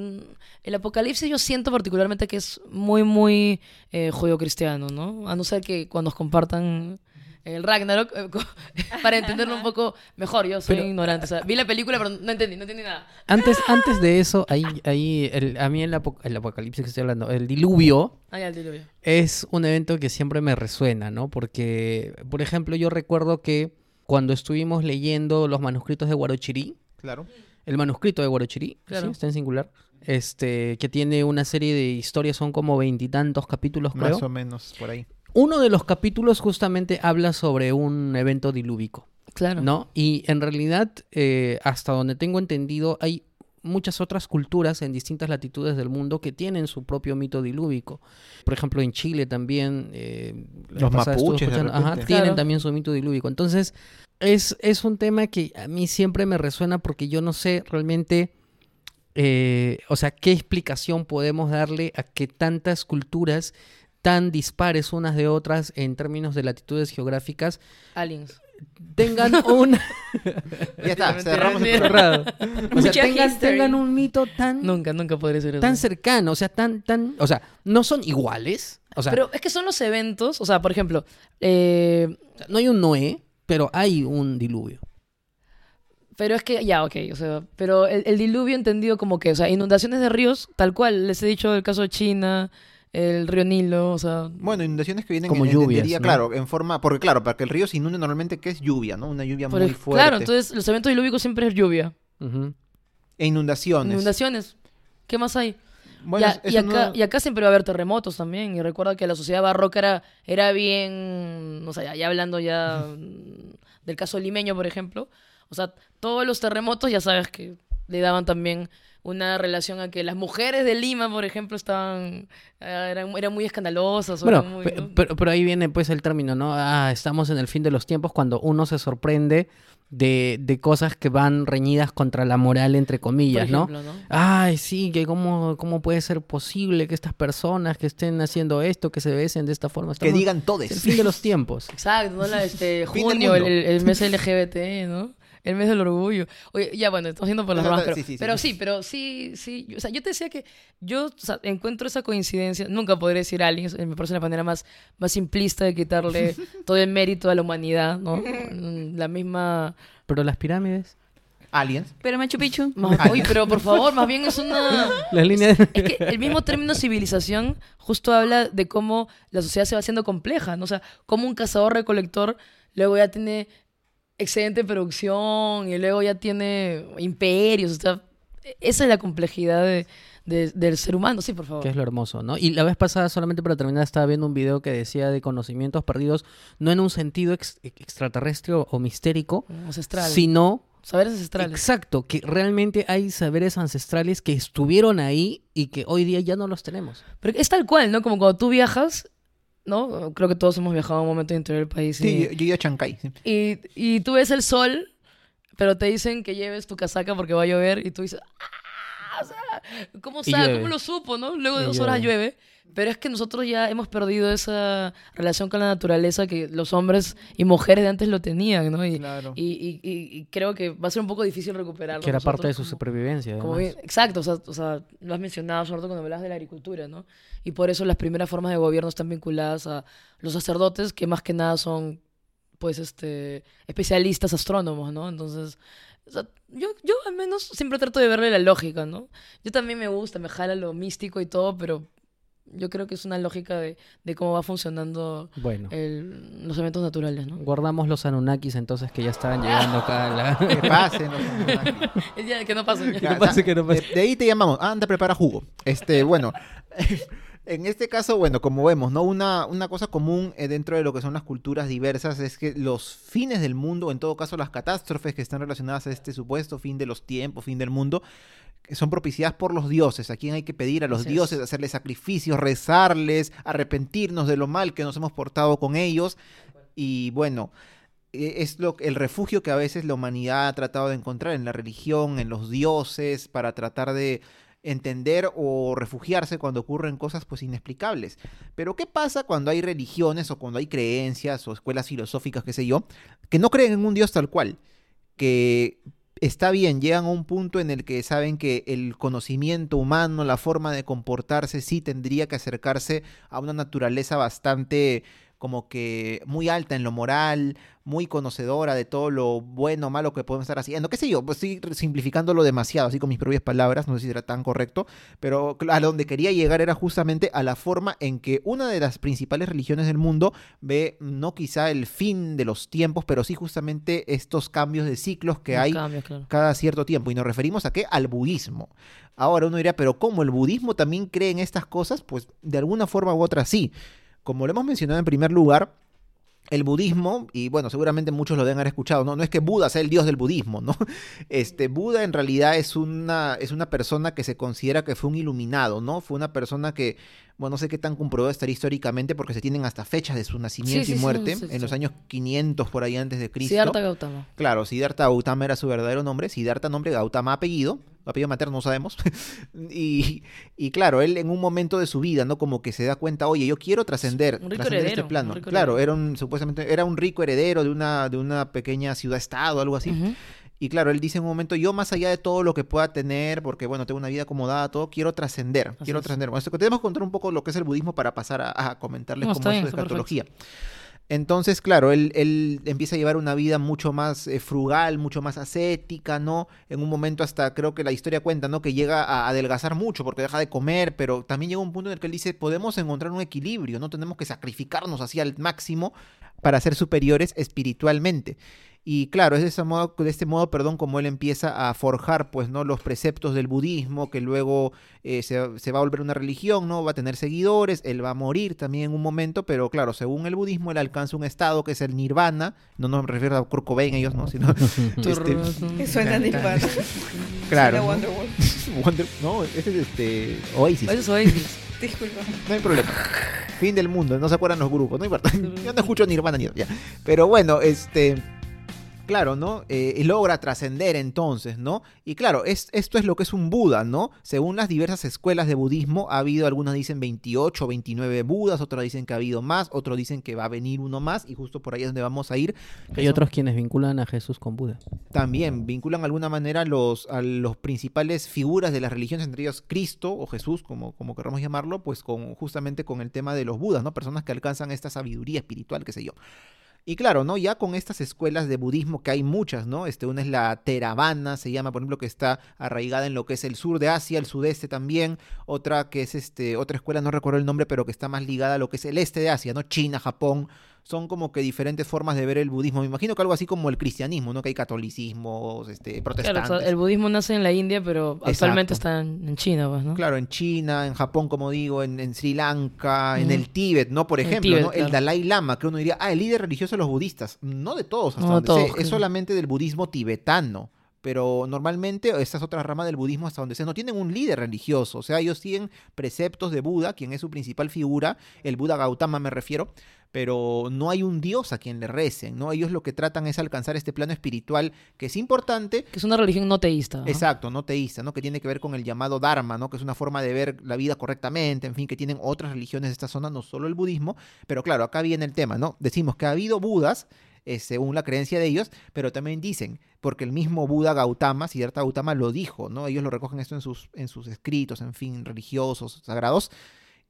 el Apocalipsis yo siento particularmente que es muy, muy eh, judeocristiano, ¿no? A no ser que cuando nos compartan el Ragnarok, eh, *laughs* para entenderlo un poco mejor. Yo soy Pero- ignorante. O sea, vi la película, pero no entendí, no entendí nada. Antes, antes de eso, ahí, ahí el- a mí el, apo- el apocalipsis que estoy hablando, el diluvio, Ah, ya, el diluvio. es un evento que siempre me resuena, ¿no? Porque, por ejemplo, yo recuerdo que cuando estuvimos leyendo los manuscritos de Guarochirí, Claro. El manuscrito de Guarochirí, Claro. ¿sí? está en singular, este, que tiene una serie de historias, son como veintitantos capítulos, creo. Más o menos por ahí. Uno de los capítulos justamente habla sobre un evento dilúvico. Claro. ¿no? Y en realidad, eh, hasta donde tengo entendido, hay muchas otras culturas en distintas latitudes del mundo que tienen su propio mito dilúvico. Por ejemplo, en Chile también. eh, Los mapuches, de ajá, tienen también su mito dilúvico. Entonces, es, es un tema que a mí siempre me resuena porque yo no sé realmente. eh, o sea, ¿qué explicación podemos darle a que tantas culturas tan dispares unas de otras en términos de latitudes geográficas Aliens. Tengan *laughs* una Ya está, cerramos el cerrado. *laughs* O sea, tengan un mito tan, Nunca, nunca podría ser eso. tan cercano, o sea, tan, tan, o sea, no son iguales, o sea, pero es que son los eventos, o sea, por ejemplo, eh, no hay un Noé, pero hay un diluvio. Pero es que, ya, ok, o sea, pero el, el diluvio entendido como que, o sea, inundaciones de ríos, tal cual, les he dicho el caso de China, el río Nilo, o sea... Bueno, inundaciones que vienen Como en, en- en lluvias, claro, en forma, porque claro, para que el río se inunde normalmente, ¿qué es lluvia, no? Una lluvia por muy el- fuerte. claro, entonces los eventos dilúvicos siempre es lluvia. E inundaciones. Inundaciones. ¿Qué más hay? Bueno, y, eso acá, no- y acá siempre va a haber terremotos también. Y recuerda que la sociedad barroca era, era bien, o sea, ya, ya hablando ya del caso limeño, por ejemplo. O sea, todos los terremotos ya sabes que le daban también una relación a que las mujeres de Lima, por ejemplo, estaban, eh, eran, eran muy escandalosas. Bueno, pero, pero ahí viene pues el término, ¿no? Ah, estamos en el fin de los tiempos cuando uno se sorprende de, de cosas que van reñidas contra la moral, entre comillas, ¿no? ejemplo, ¿no? Ay, sí, que cómo, cómo puede ser posible que estas personas que estén haciendo esto, que se besen de esta forma. que digan es todes. el fin de los tiempos. Exacto, ¿no? La, este, *laughs* junio, el- el mes LGBT, ¿no? El mes del orgullo. Oye, ya bueno, estamos yendo por las No, no, ramas, pero sí, sí, sí. pero sí, pero sí, sí. O sea, yo te decía que yo o sea, encuentro esa coincidencia. Nunca podré decir a alguien, me parece la manera más, más simplista de quitarle *laughs* todo el mérito a la humanidad, ¿no? *laughs* La misma. Pero las pirámides, Aliens. Pero Machu Picchu. *laughs* Oye, pero por favor, más bien es una. las líneas... Es que el mismo término civilización justo habla de cómo la sociedad se va haciendo compleja, ¿no? O sea, cómo un cazador-recolector luego ya tiene excedente de producción y luego ya tiene imperios. O sea, esa es la complejidad de- de- del ser humano. Sí, por favor. Que es lo hermoso, ¿no? Y la vez pasada, solamente para terminar, estaba viendo un video que decía de conocimientos perdidos, no en un sentido ex- extraterrestre o, o mistérico, Ancestral. sino Saberes ancestrales. Exacto, que realmente hay saberes ancestrales que estuvieron ahí y que hoy día ya no los tenemos. Pero es tal cual, ¿no? Como cuando tú viajas, ¿no? Creo que todos hemos viajado a un momento interior del país. Sí, y- yo, yo iba a Chancay. sí. Y, y tú ves el sol, pero te dicen que lleves tu casaca porque va a llover y tú dices, ¡ah! O sea, ¿cómo, sabe? ¿Cómo lo supo, no? Luego de dos horas llueve. Pero es que nosotros ya hemos perdido esa relación con la naturaleza que los hombres y mujeres de antes lo tenían, ¿no? Y, Claro. y, y- y- y creo que va a ser un poco difícil recuperarlo. Que era parte de su como- supervivencia. como exacto, o sea, o sea, lo has mencionado, sobre todo cuando hablas de la agricultura, ¿no? Y por eso las primeras formas de gobierno están vinculadas a los sacerdotes, que más que nada son, pues, este, especialistas astrónomos, ¿no? Entonces, o sea, yo, yo al menos siempre trato de verle la lógica, ¿no? Yo también me gusta, me jala lo místico y todo, pero yo creo que es una lógica de, de cómo va funcionando Bueno, el- los eventos naturales, ¿no? guardamos los Anunnakis entonces que ya estaban llegando acá. a la- Que *laughs* pasen. los Anunnaki. *laughs* Ya, que no ya. Ya, pase, que no *laughs* pase. De, de ahí te llamamos. Anda, prepara jugo. Este, bueno. En este caso, bueno, como vemos, ¿no? Una, una cosa común eh, dentro de lo que son las culturas diversas es que los fines del mundo, en todo caso las catástrofes que están relacionadas a este supuesto fin de los tiempos, fin del mundo, que son propiciadas por los dioses. A quien hay que pedir a los dioses, hacerles sacrificios, rezarles, arrepentirnos de lo mal que nos hemos portado con ellos. Y bueno, eh, es lo, el refugio que a veces la humanidad ha tratado de encontrar en la religión, en los dioses, para tratar de entender o refugiarse cuando ocurren cosas pues inexplicables. Pero ¿qué pasa cuando hay religiones o cuando hay creencias o escuelas filosóficas, qué sé yo, que no creen en un dios tal cual? Que está bien, llegan a un punto en el que saben que el conocimiento humano, la forma de comportarse, sí tendría que acercarse a una naturaleza bastante como que muy alta en lo moral, muy conocedora de todo lo bueno o malo que podemos estar haciendo. ¿Qué sé yo? Pues estoy simplificándolo demasiado, así con mis propias palabras, no sé si era tan correcto, pero a donde quería llegar era justamente a la forma en que una de las principales religiones del mundo ve no quizá el fin de los tiempos, pero sí justamente estos cambios de ciclos que Los hay cambios, claro. cada cierto tiempo. Y nos referimos a qué? Al budismo. Ahora uno dirá, pero ¿cómo el budismo también cree en estas cosas? Pues de alguna forma u otra sí. Como lo hemos mencionado en primer lugar, el budismo, y bueno, seguramente muchos lo deben haber escuchado, ¿no? No es que Buda sea el dios del budismo, ¿no? *laughs* Este, Buda en realidad es una, es una persona que se considera que fue un iluminado, ¿no? Fue una persona que, bueno, no sé qué tan comprobado estar históricamente porque se tienen hasta fechas de su nacimiento sí, y sí, muerte, sí, en los años 500 por ahí antes de Cristo. Siddhartha Gautama. Claro, Siddhartha Gautama era su verdadero nombre, Siddhartha nombre, Gautama apellido, apellido materno no sabemos. *laughs* y, y claro, él en un momento de su vida, ¿no? Como que se da cuenta, oye, yo quiero trascender, trascender este plano. Claro, heredero. era un, supuestamente, era un rico heredero de una, de una pequeña ciudad-estado, algo así. Y claro, él dice en un momento, yo más allá de todo lo que pueda tener, porque bueno, tengo una vida acomodada, todo, quiero trascender, quiero trascender. Bueno, tenemos que contar un poco lo que es el budismo para pasar a, a comentarles No, cómo es su escatología. Entonces, claro, él, él empieza a llevar una vida mucho más eh, frugal, mucho más ascética, ¿no? En un momento hasta creo que la historia cuenta, ¿no? Que llega a adelgazar mucho porque deja de comer, pero también llega un punto en el que él dice, podemos encontrar un equilibrio, no tenemos que sacrificarnos así al máximo para ser superiores espiritualmente. Y claro, es de, ese modo, de este modo, perdón, como él empieza a forjar, pues, ¿no? Los preceptos del budismo, que luego eh, se, se, va a volver una religión, ¿no? Va a tener seguidores, él va a morir también en un momento, pero claro, según el budismo, él alcanza un estado que es el nirvana, no nos refiero a Kurt Cobain ellos, ¿no? Sino, *laughs* este, Suena nirvana. Claro. Wonderwall. *laughs* Wonder- no, ese es este, Oasis. Eso es Oasis. Disculpa. No hay problema. Fin del mundo, no se acuerdan los grupos, no importa. Yo no escucho Nirvana ni ya. Pero bueno, este. Claro, ¿no? Eh, y logra trascender entonces, ¿no? Y claro, es, esto es lo que es un Buda, ¿no? Según las diversas escuelas de budismo, ha habido, algunas dicen 28 o 29 Budas, otras dicen que ha habido más, otros dicen que va a venir uno más, y justo por ahí es donde vamos a ir. Hay otros quienes vinculan a Jesús con Buda. también vinculan de alguna manera los, a los principales figuras de las religiones, entre ellos Cristo o Jesús, como, como queramos llamarlo, pues con justamente con el tema de los budas, ¿no? Personas que alcanzan esta sabiduría espiritual, qué sé yo. Y claro, ¿no? Ya con estas escuelas de budismo, que hay muchas, ¿no? Este, una es la Theravada, se llama, por ejemplo, que está arraigada en lo que es el sur de Asia, el sudeste también. Otra que es este, otra escuela, no recuerdo el nombre, pero que está más ligada a lo que es el este de Asia, ¿no? China, Japón. Son como que diferentes formas de ver el budismo. Me imagino que algo así como el cristianismo, ¿no? Que hay catolicismo, este, Claro, protestantes. o sea, el budismo nace en la India, pero actualmente Exacto. está en, China, pues, ¿no? Claro, en China, en Japón, como digo, en, en Sri Lanka, en el Tíbet, ¿no? Por el ejemplo, Tíbet, ¿no? El claro. Dalai Lama, que uno diría, ah, el líder religioso de los budistas. No de todos, hasta No donde todos, sé, es claro. solamente del budismo tibetano. Pero normalmente estas otras ramas del budismo, hasta donde sé, no tienen un líder religioso. O sea, ellos siguen preceptos de Buda, quien es su principal figura, el Buda Gautama me refiero, pero no hay un dios a quien le recen, ¿no? Ellos lo que tratan es alcanzar este plano espiritual que es importante, Que es una religión no teísta. ¿no? Exacto, no teísta, ¿no? Que tiene que ver con el llamado Dharma, ¿no? Que es una forma de ver la vida correctamente, en fin, que tienen otras religiones de esta zona, no solo el budismo. Pero claro, acá viene el tema, ¿no? Decimos que ha habido Budas, eh, según la creencia de ellos, pero también dicen, porque el mismo Buda Gautama, Siddhartha Gautama lo dijo, ¿no? Ellos lo recogen esto en sus, en sus escritos, en fin, religiosos, sagrados,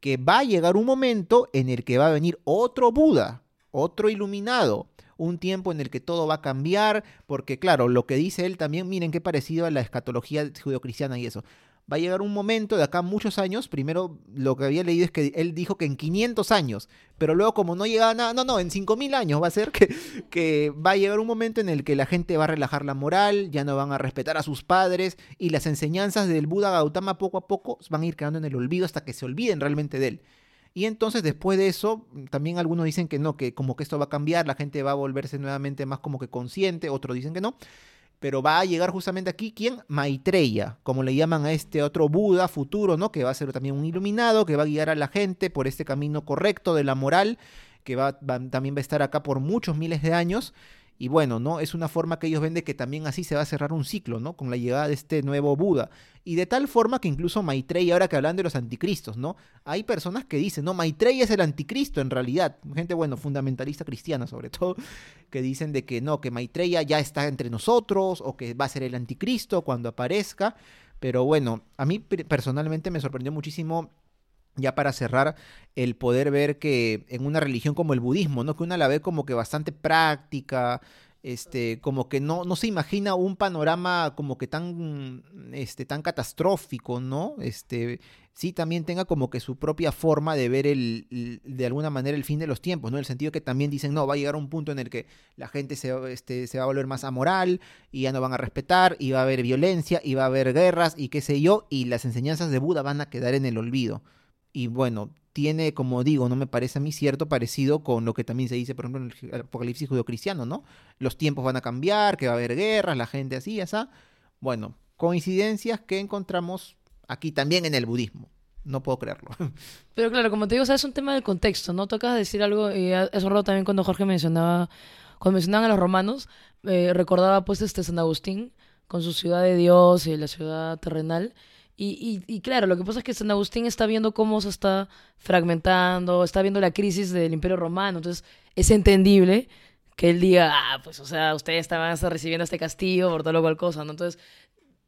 que va a llegar un momento en el que va a venir otro Buda, otro iluminado, un tiempo en el que todo va a cambiar, porque claro, lo que dice él también, miren qué parecido a la escatología judeocristiana y eso. Va a llegar un momento de acá muchos años, primero lo que había leído es que él dijo que en 500 años, pero luego como no llegaba nada, no, no, en 5000 años va a ser que, que va a llegar un momento en el que la gente va a relajar la moral, ya no van a respetar a sus padres y las enseñanzas del Buda Gautama poco a poco van a ir quedando en el olvido hasta que se olviden realmente de él. Y entonces después de eso, también algunos dicen que no, que como que esto va a cambiar, la gente va a volverse nuevamente más como que consciente, otros dicen que no. Pero va a llegar justamente aquí, ¿quién? Maitreya, como le llaman a este otro Buda futuro, ¿no? Que va a ser también un iluminado, que va a guiar a la gente por este camino correcto de la moral, que va, también va a estar acá por muchos miles de años. Y bueno, ¿no? Es una forma que ellos ven de que también así se va a cerrar un ciclo, ¿no? Con la llegada de este nuevo Buda. Y de tal forma que incluso Maitreya, ahora que hablan de los anticristos, ¿no? Hay personas que dicen, no, Maitreya es el anticristo en realidad. Gente, bueno, fundamentalista cristiana sobre *laughs* todo, que dicen de que no, que Maitreya ya está entre nosotros o que va a ser el anticristo cuando aparezca. Pero bueno, a mí per- personalmente me sorprendió muchísimo ya para cerrar, el poder ver que en una religión como el budismo, ¿no? Que una la ve como que bastante práctica, este, como que no, no se imagina un panorama como que tan, este, tan catastrófico, ¿no? Este, sí también tenga como que su propia forma de ver el, de alguna manera el fin de los tiempos, ¿no? El sentido que también dicen, no, va a llegar un punto en el que la gente se, este, se va a volver más amoral y ya no van a respetar y va a haber violencia y va a haber guerras y qué sé yo, y las enseñanzas de Buda van a quedar en el olvido. Y bueno, tiene, como digo, no me parece a mí cierto parecido con lo que también se dice, por ejemplo, en el Apocalipsis judeocristiano, ¿no? Los tiempos van a cambiar, que va a haber guerras, la gente así, así. Bueno, coincidencias que encontramos aquí también en el budismo. No puedo creerlo. *laughs* Pero claro, como te digo, es un tema del contexto, ¿no? De decir algo, y es raro también cuando Jorge mencionaba, cuando mencionaban a los romanos, eh, recordaba pues este San Agustín con su ciudad de Dios y la ciudad terrenal. Y, y, y claro, lo que pasa es que San Agustín está viendo cómo se está fragmentando, está viendo la crisis del Imperio Romano, entonces es entendible que él diga, ah, pues, o sea, ustedes estaban recibiendo este castigo por tal o cual cosa, ¿no? Entonces,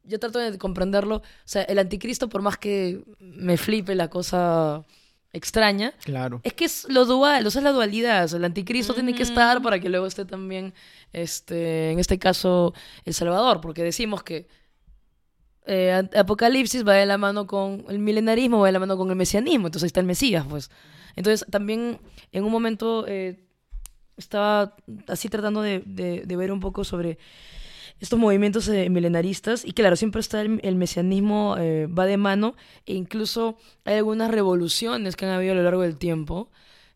yo trato de comprenderlo. O sea, el anticristo, por más que me flipe la cosa extraña, Claro. es que es lo dual, o sea, es la dualidad. o sea, el anticristo tiene que estar para que luego esté también, este, en este caso, el Salvador, porque decimos que eh, Apocalipsis va de la mano con el milenarismo, va de la mano con el mesianismo, entonces ahí está el Mesías, pues. Entonces también en un momento eh, estaba así tratando de, de- de ver un poco sobre estos movimientos eh, milenaristas. Y claro, siempre está el, el mesianismo, eh, va de mano. E incluso hay algunas revoluciones que han habido a lo largo del tiempo,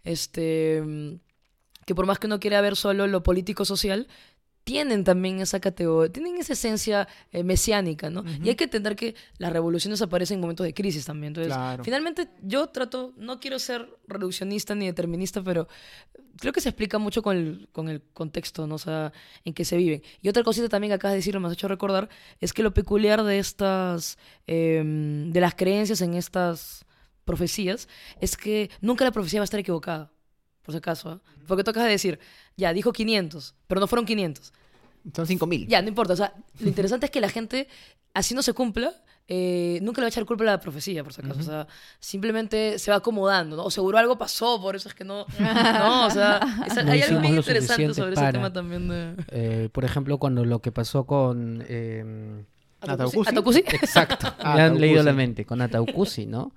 este, mm, que por más que uno quiera ver solo lo político-social, tienen también esa categoría, tienen esa esencia eh, mesiánica, ¿no? Y hay que entender que las revoluciones aparecen en momentos de crisis también. Entonces, Claro. finalmente yo trato, no quiero ser reduccionista ni determinista, pero creo que se explica mucho con el, con el contexto, ¿no? O sea, en que se viven. Y otra cosita también que acabas de decir, me has hecho recordar, es que lo peculiar de estas, em, de las creencias en estas profecías, es que nunca la profecía va a estar equivocada, por si acaso. ¿ah? Porque tú acabas de decir, ya, dijo 500, pero no fueron 500. Son 5000. Ya, no importa. O sea, lo interesante es que la gente, así no se cumpla, eh, nunca le va a echar culpa a la profecía, por si acaso. O sea, simplemente se va acomodando, ¿no? O seguro algo pasó, por eso es que no. No, o sea, *laughs* es- No hay algo lo interesante sobre para. ese tema también de. Eh, por ejemplo, cuando lo que pasó con... eh, Ataucusi. ¿Ataucusi? Exacto. *laughs* Ah, Me han leído la mente con Ataucusi, ¿no?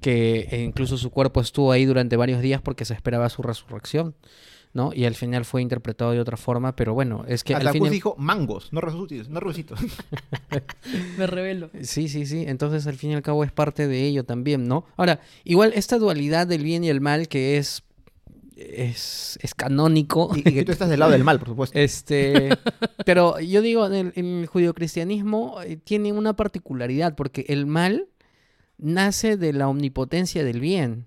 Que eh, incluso su cuerpo estuvo ahí durante varios días porque se esperaba su resurrección, ¿no? Y al final fue interpretado de otra forma, pero bueno, es que al Atacus final... dijo mangos, no resucitos, no resucitos. *laughs* Me revelo. Sí, sí, sí. Entonces, al fin y al cabo, es parte de ello también, ¿no? Ahora, igual esta dualidad del bien y el mal que es... Es, es canónico. y, y que tú estás del lado del mal, por supuesto. Este, *laughs* pero yo digo, en el, el judio-cristianismo eh, tiene una particularidad, porque el mal nace de la omnipotencia del bien,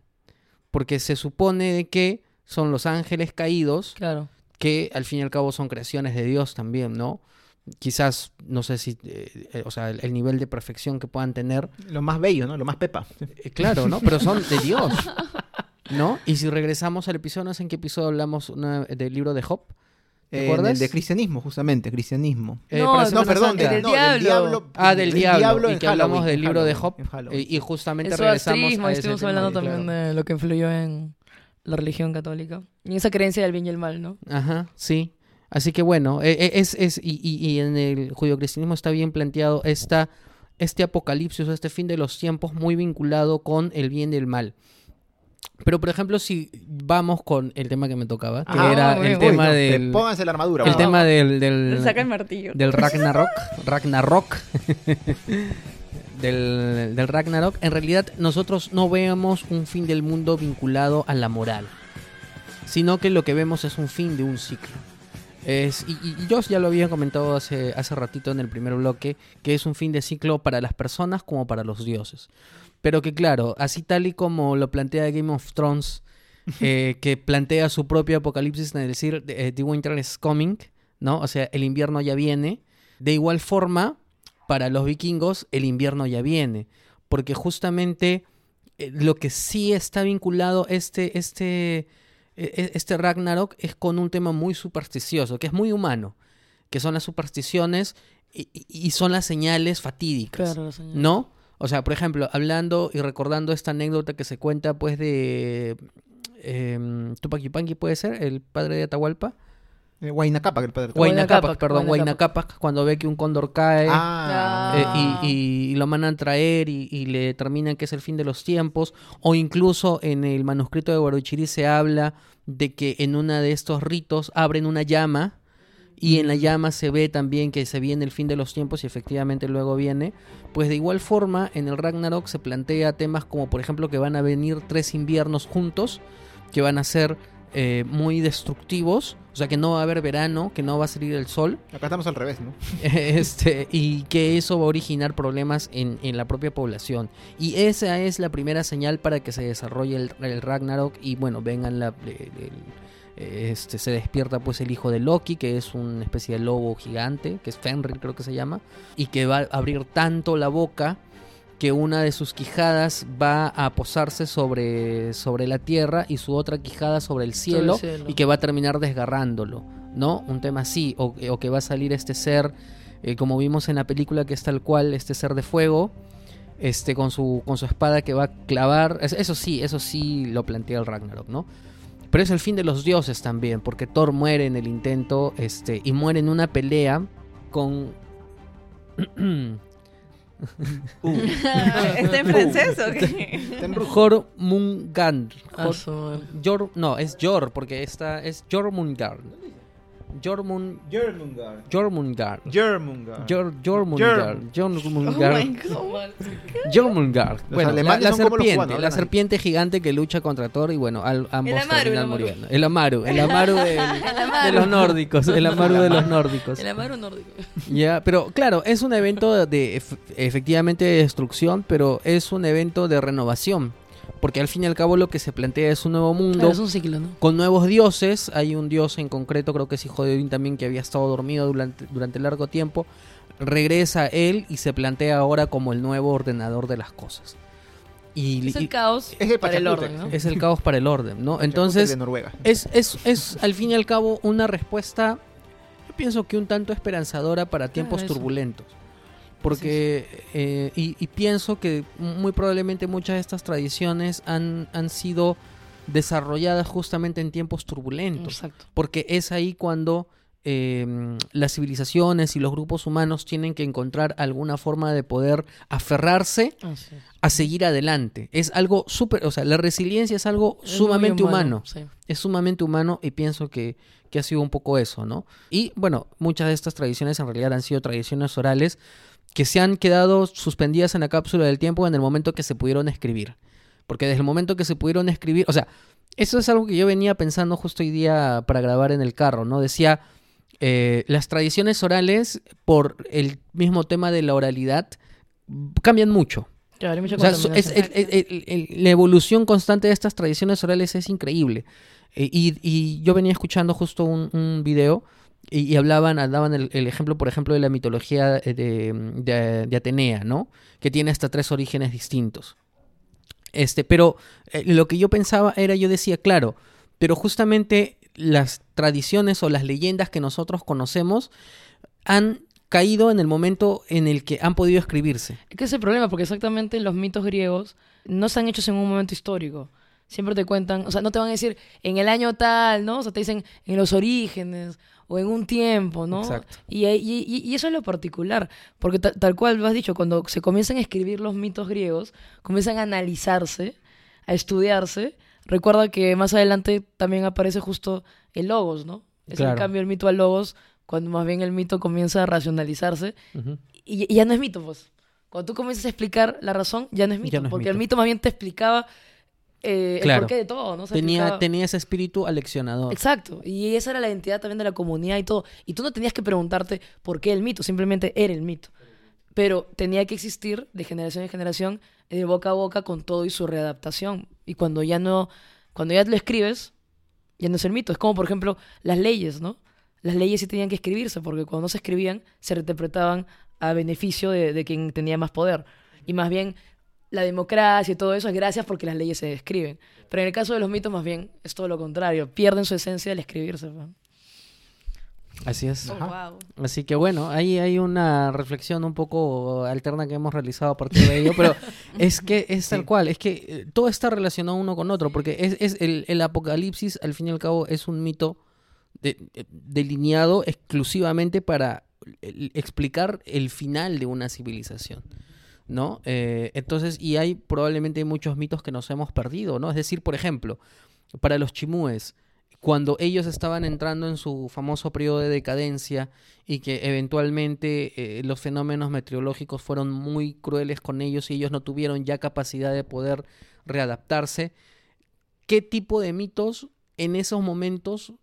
porque se supone de que son los ángeles caídos, Claro. que al fin y al cabo son creaciones de Dios también, ¿no? Quizás, no sé si, eh, eh, o sea, el, el nivel de perfección que puedan tener, Lo más bello, ¿no? Lo más pepa. eh, claro, ¿no? Pero son de Dios, *laughs* ¿no? Y si regresamos al episodio, no sé en qué episodio hablamos una- del libro de Job. ¿Te Eh, el de cristianismo, justamente, cristianismo. Eh, No, perdón, Santa. del no, diablo. Ah, del el diablo, y que hablamos del libro de Job Halloween. eh, y justamente Eso regresamos astrismo, a ahí ese estuvimos hablando de- también claro. de lo que influyó en la religión católica. Y en esa creencia del bien y el mal, ¿no? Ajá, sí. Así que bueno, eh, eh, es, es y, y- y en el judio-cristianismo está bien planteado esta, este apocalipsis, este fin de los tiempos muy vinculado con el bien y el mal. Pero por ejemplo, si vamos con el tema que me tocaba, que Ah, era el tema del Pónganse la armadura. el tema del, del, Saca el martillo. del Ragnarok, *laughs* Ragnarok, *laughs* del, del Ragnarok, en realidad nosotros no vemos un fin del mundo vinculado a la moral, sino que lo que vemos es un fin de un ciclo. Es, y, y yo ya lo había comentado hace, hace ratito en el primer bloque, que es un fin de ciclo para las personas como para los dioses. Pero que claro, así tal y como lo plantea Game of Thrones, *laughs* eh, que plantea su propio apocalipsis, es decir, eh, The Winter is Coming, ¿no? O sea, el invierno ya viene. De igual forma, para los vikingos, el invierno ya viene. Porque justamente eh, lo que sí está vinculado este, este, eh, este Ragnarok es con un tema muy supersticioso, que es muy humano, que son las supersticiones y, y- son las señales fatídicas. Claro, la señal. ¿No? O sea, por ejemplo, hablando y recordando esta anécdota que se cuenta, pues, de eh, Tupac Yupanqui, ¿puede ser? El padre de Atahualpa. Eh, Huayna Capa, que el padre. Huayna Huayna Cápac, Cápac, perdón, Huayna Huayna Cápac, cuando ve que un cóndor cae Ah, eh, y, y- y lo mandan a traer y, y le determinan que es el fin de los tiempos. O incluso en el manuscrito de Guarochirí se habla de que en uno de estos ritos abren una llama y en la llama se ve también que se viene el fin de los tiempos y efectivamente luego viene. Pues de igual forma en el Ragnarok se plantea temas como por ejemplo que van a venir tres inviernos juntos, que van a ser eh, muy destructivos, o sea que no va a haber verano, que no va a salir el sol. *laughs* acá estamos al revés, ¿no? *laughs* Este, y que eso va a originar problemas en, en la propia población. Y esa es la primera señal para que se desarrolle el, el Ragnarok y bueno, vengan la... el- el- este, se despierta pues el hijo de Loki, que es una especie de lobo gigante, que es Fenrir creo que se llama, y que va a abrir tanto la boca que una de sus quijadas va a posarse sobre, sobre la tierra y su otra quijada sobre el Sobre el cielo, y que va a terminar desgarrándolo, ¿no? Un tema así, o, o que va a salir este ser, eh, como vimos en la película, que es tal cual, este ser de fuego, este, con su, con su espada que va a clavar. Es- Eso sí, eso sí lo plantea el Ragnarok, ¿no? Pero es el fin de los dioses también, porque Thor muere en el intento, este, y muere en una pelea con. *laughs* ¿Está en francés o qué? Jormungand. Ah, Jor- madre. Jor- no, es Jor, porque esta es Jormungand. Jormun, Jormungand. Jormungand. Jormungand. Jor, Jormungand. Oh Jormungand. Jormungand. Los Bueno, la, la serpiente, cubanos, la serpiente gigante que lucha contra Thor y bueno, al- ambos El Amaru, terminan el Amaru. muriendo. El Amaru, el Amaru del- de *laughs* los nórdicos, el Amaru de los nórdicos. El amaro nórdico. Ya, pero claro, es un evento de ef- efectivamente de destrucción, pero es un evento de renovación, porque al fin y al cabo lo que se plantea es un nuevo mundo Claro, es un ciclo, ¿no? con nuevos dioses. Hay un dios en concreto, creo que es hijo de Odín también, que había estado dormido durante, durante largo tiempo. Regresa él y se plantea ahora como el nuevo ordenador de las cosas. Y, Es y- el caos Es el para el orden, ¿no? es el caos para el orden, ¿no? de Entonces, Noruega. es, es, es al fin y al cabo una respuesta, yo pienso que un tanto esperanzadora para tiempos turbulentos. Porque, eh, y, y pienso que muy probablemente muchas de estas tradiciones han, han sido desarrolladas justamente en tiempos turbulentos. Exacto. Porque es ahí cuando eh, las civilizaciones y los grupos humanos tienen que encontrar alguna forma de poder aferrarse a seguir adelante. Es algo súper, o sea, la resiliencia es algo Es sumamente humano Sí. es sumamente humano y pienso que, que ha sido un poco eso, ¿no? Y bueno, muchas de estas tradiciones en realidad han sido tradiciones orales que se han quedado suspendidas en la cápsula del tiempo en el momento que se pudieron escribir. Porque desde el momento que se pudieron escribir, o sea, eso es algo que yo venía pensando justo hoy día para grabar en el carro, ¿no? Decía, eh, las tradiciones orales, por el mismo tema de la oralidad, cambian mucho. Claro, hay mucha O sea, so- es- contaminación. el- el- el- el- la evolución constante de estas tradiciones orales es increíble. Eh, y, y yo venía escuchando justo un, un video y, y hablaban, daban el, ejemplo, por ejemplo, de la mitología de, de- Atenea, ¿no? Que tiene hasta tres orígenes distintos. Este, pero eh, lo que yo pensaba era, yo decía, claro, pero justamente las tradiciones o las leyendas que nosotros conocemos han caído en el momento en el que han podido escribirse. Es que es el problema, porque exactamente los mitos griegos no están hechos en un momento histórico. Siempre te cuentan, o sea, no te van a decir en el año tal, ¿no? O sea, te dicen en los orígenes o en un tiempo, ¿no? Exacto. Y, y- y- y eso es lo particular, porque ta- tal cual lo has dicho, cuando se comienzan a escribir los mitos griegos, comienzan a analizarse, a estudiarse. Recuerda que más adelante también aparece justo el logos, ¿no? Es Claro. el cambio del mito al logos, cuando más bien el mito comienza a racionalizarse y, y ya no es mito, pues. Cuando tú comienzas a explicar la razón, ya no es mito. Es porque mito. el mito más bien te explicaba eh, Claro. el porqué de todo, ¿no? Se tenía, explicaba- tenía ese espíritu aleccionador. Exacto. Y esa era la identidad también de la comunidad y todo. Y tú no tenías que preguntarte por qué el mito, simplemente era el mito. Pero tenía que existir de generación en generación, eh, de boca a boca, con todo y su readaptación. Y cuando ya no, cuando ya lo escribes, ya no es el mito. Es como, por ejemplo, las leyes, ¿no? Las leyes sí tenían que escribirse, porque cuando no se escribían, se reinterpretaban a beneficio de, de quien tenía más poder. Y más bien, la democracia y todo eso es gracias porque las leyes se escriben. Pero en el caso de los mitos, más bien, es todo lo contrario. Pierden su esencia al escribirse. pues. Así es. Oh, wow. Así que bueno, ahí hay una reflexión un poco alterna que hemos realizado a partir de ello, pero *laughs* es que es tal cual, es que eh, todo está relacionado uno con otro, porque es, es el, el apocalipsis, al fin y al cabo, es un mito de- eh, delineado exclusivamente para el- explicar el final de una civilización. ¿No? Eh, entonces, y hay probablemente muchos mitos que nos hemos perdido, ¿no? Es decir, por ejemplo, para los chimúes, cuando ellos estaban entrando en su famoso periodo de decadencia y que eventualmente eh, los fenómenos meteorológicos fueron muy crueles con ellos y ellos no tuvieron ya capacidad de poder readaptarse, ¿qué tipo de mitos en esos momentos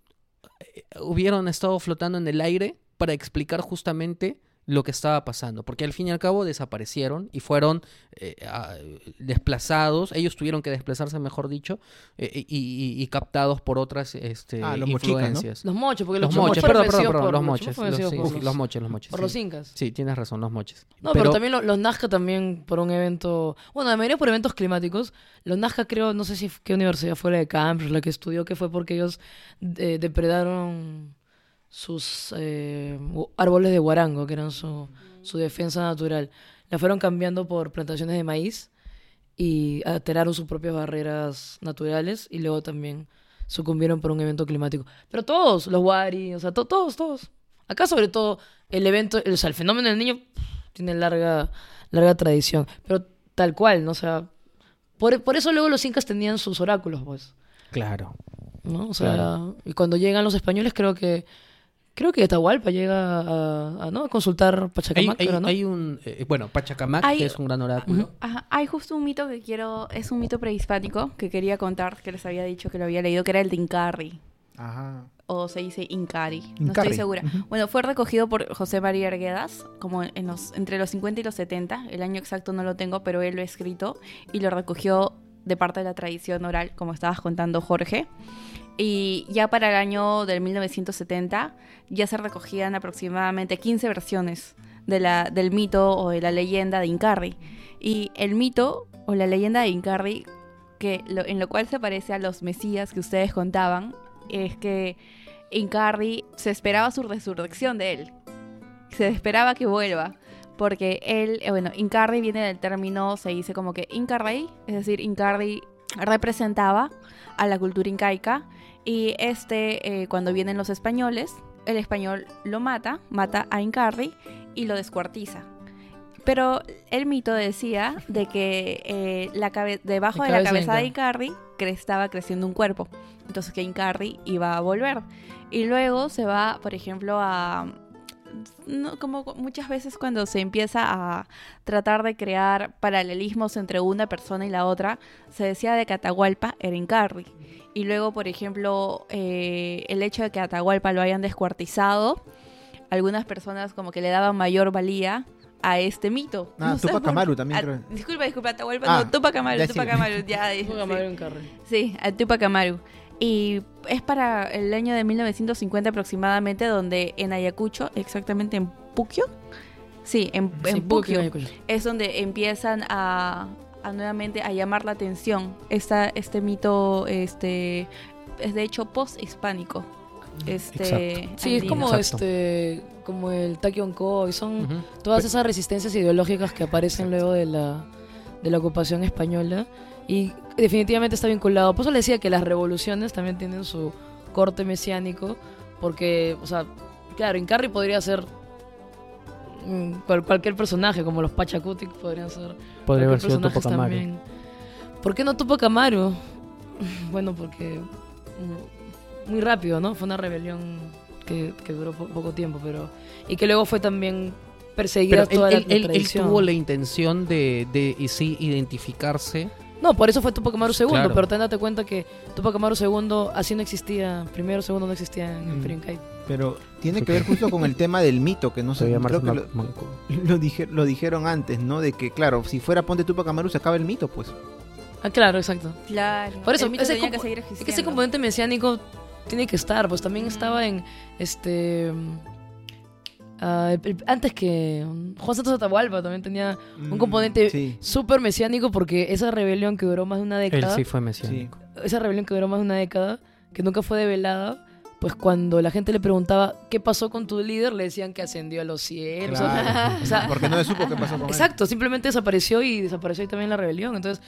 eh, hubieron estado flotando en el aire para explicar justamente lo que estaba pasando? Porque al fin y al cabo desaparecieron y fueron eh, a- desplazados, ellos tuvieron que desplazarse, mejor dicho, eh, y, y- y captados por otras este, Ah, los mochicas, ¿no? influencias. Los moches, porque Los los, moches, perdón, perdón, perdón, por- los los moches, los, sí, por los- los moches, los moches. por sí. los incas. Sí, tienes razón, los moches. No, pero, también lo- los Nazca también por un evento, bueno, la mayoría por eventos climáticos. Los Nazca creo, no sé si qué universidad fue la de Cambridge la que estudió, que fue porque ellos eh, depredaron sus eh, árboles de guarango, que eran su, su defensa natural. la fueron cambiando por plantaciones de maíz y alteraron sus propias barreras naturales y luego también sucumbieron por un evento climático. Pero todos, los Wari, o sea, to- todos, todos. Acá sobre todo el evento, o sea, el fenómeno del niño tiene larga, larga tradición. Pero tal cual, ¿no? O sea, por, por eso luego los incas tenían sus oráculos, pues. Claro. ¿no? O sea, Claro. y cuando llegan los españoles creo que creo que Atahualpa llega a, a, ¿no? a consultar Pachacamac, hay- ¿no? hay un. eh, bueno, Pachacamac, Hay- que es un gran oráculo. Ajá, Hay justo un mito que quiero, es un mito prehispánico que quería contar, que les había dicho que lo había leído, que era el de Incarri. Ajá. O se dice Incari, no Incarri, estoy segura. Bueno, fue recogido por José María Arguedas, como en los, entre los 50 y los 70. El año exacto no lo tengo, pero él lo ha escrito y lo recogió de parte de la tradición oral, como estabas contando, Jorge. Y ya para el año del 1970 ya se recogían aproximadamente 15 versiones de la, del mito o de la leyenda de Incarri. Y el mito o la leyenda de Incarri, que en lo cual se parece a los mesías que ustedes contaban, es que Incarri se esperaba su resurrección de él. Se esperaba que vuelva. Porque él, eh, bueno, Incarri viene del término, se dice como que Incarrey, es decir, Incarri representaba a la cultura incaica y este, eh, cuando vienen los españoles, el español lo mata, mata a Incarri y lo descuartiza. Pero el mito decía de que eh, la debajo de la cabeza de. Incarri cre- estaba creciendo un cuerpo. Entonces que Incarri iba a volver. Y luego se va, por ejemplo, a... no, como muchas veces cuando se empieza a tratar de crear paralelismos entre una persona y la otra, se decía de que Atahualpa era Incarri. Y luego, por ejemplo, eh, el hecho de que Atahualpa lo hayan descuartizado, algunas personas como que le daban mayor valía a este mito. Ah, sé Tupac Amaru también a- creo. Disculpa, disculpa, Atahualpa, Ah, no, Tupac Amaru. Tupac Amaru, ya. Tupac. *laughs* Amaru en Carri. Sí, a Tupac Amaru. Y es para el año de 1950 aproximadamente, donde en Ayacucho, exactamente en Puquio, sí, en, en Sí, Puquio, es donde empiezan a, a nuevamente a llamar la atención. Esta, este mito, este, es de hecho post-hispánico. Este, Exacto. Sí, es como Exacto. este como el Takionko y son todas esas resistencias ideológicas que aparecen luego de la, de la ocupación española y definitivamente está vinculado. Por eso le decía que las revoluciones también tienen su corte mesiánico, porque, o sea, claro, Incarri podría ser mm, cual- cualquier personaje, como los Pachacutic podrían ser. Podría haber cualquier sido Tupac Amaru. ¿Por qué no Tupac Amaru? *laughs* Bueno, porque mm, muy rápido, ¿no? Fue una rebelión que, que duró po- poco tiempo, pero y que luego fue también perseguida Pero toda él, la, él- la él- él tradición. tuvo la intención de, de sí identificarse. No, por eso fue Tupac Amaru II, Claro. pero ten date cuenta que Tupac Amaru II así no existía, primero, segundo no existía en el Mm. Imperio Incaico. Pero tiene que ver justo con el tema del mito, que no Se creo que lo, dije- lo dijeron antes, ¿no? De que, claro, si fuera Ponte Tupac Amaru se acaba el mito, pues. Ah, claro, exacto. Claro. Por eso, el mito ese tenía que seguir Es que ese existiendo. componente mesiánico tiene que estar, pues también estaba en este el- el- antes que mm, Juan Santos Atahualpa también tenía un componente Mm, Sí, súper mesiánico porque esa rebelión que duró más de una Él década, sí fue sí. mesiánico. esa rebelión que duró más de una década, que nunca fue develada, pues cuando la gente le preguntaba qué pasó con tu líder, le decían que ascendió a los cielos. Claro. *laughs* o sea, porque no se supo qué pasó con *laughs* él. Exacto, simplemente desapareció y desapareció ahí también la rebelión. Entonces,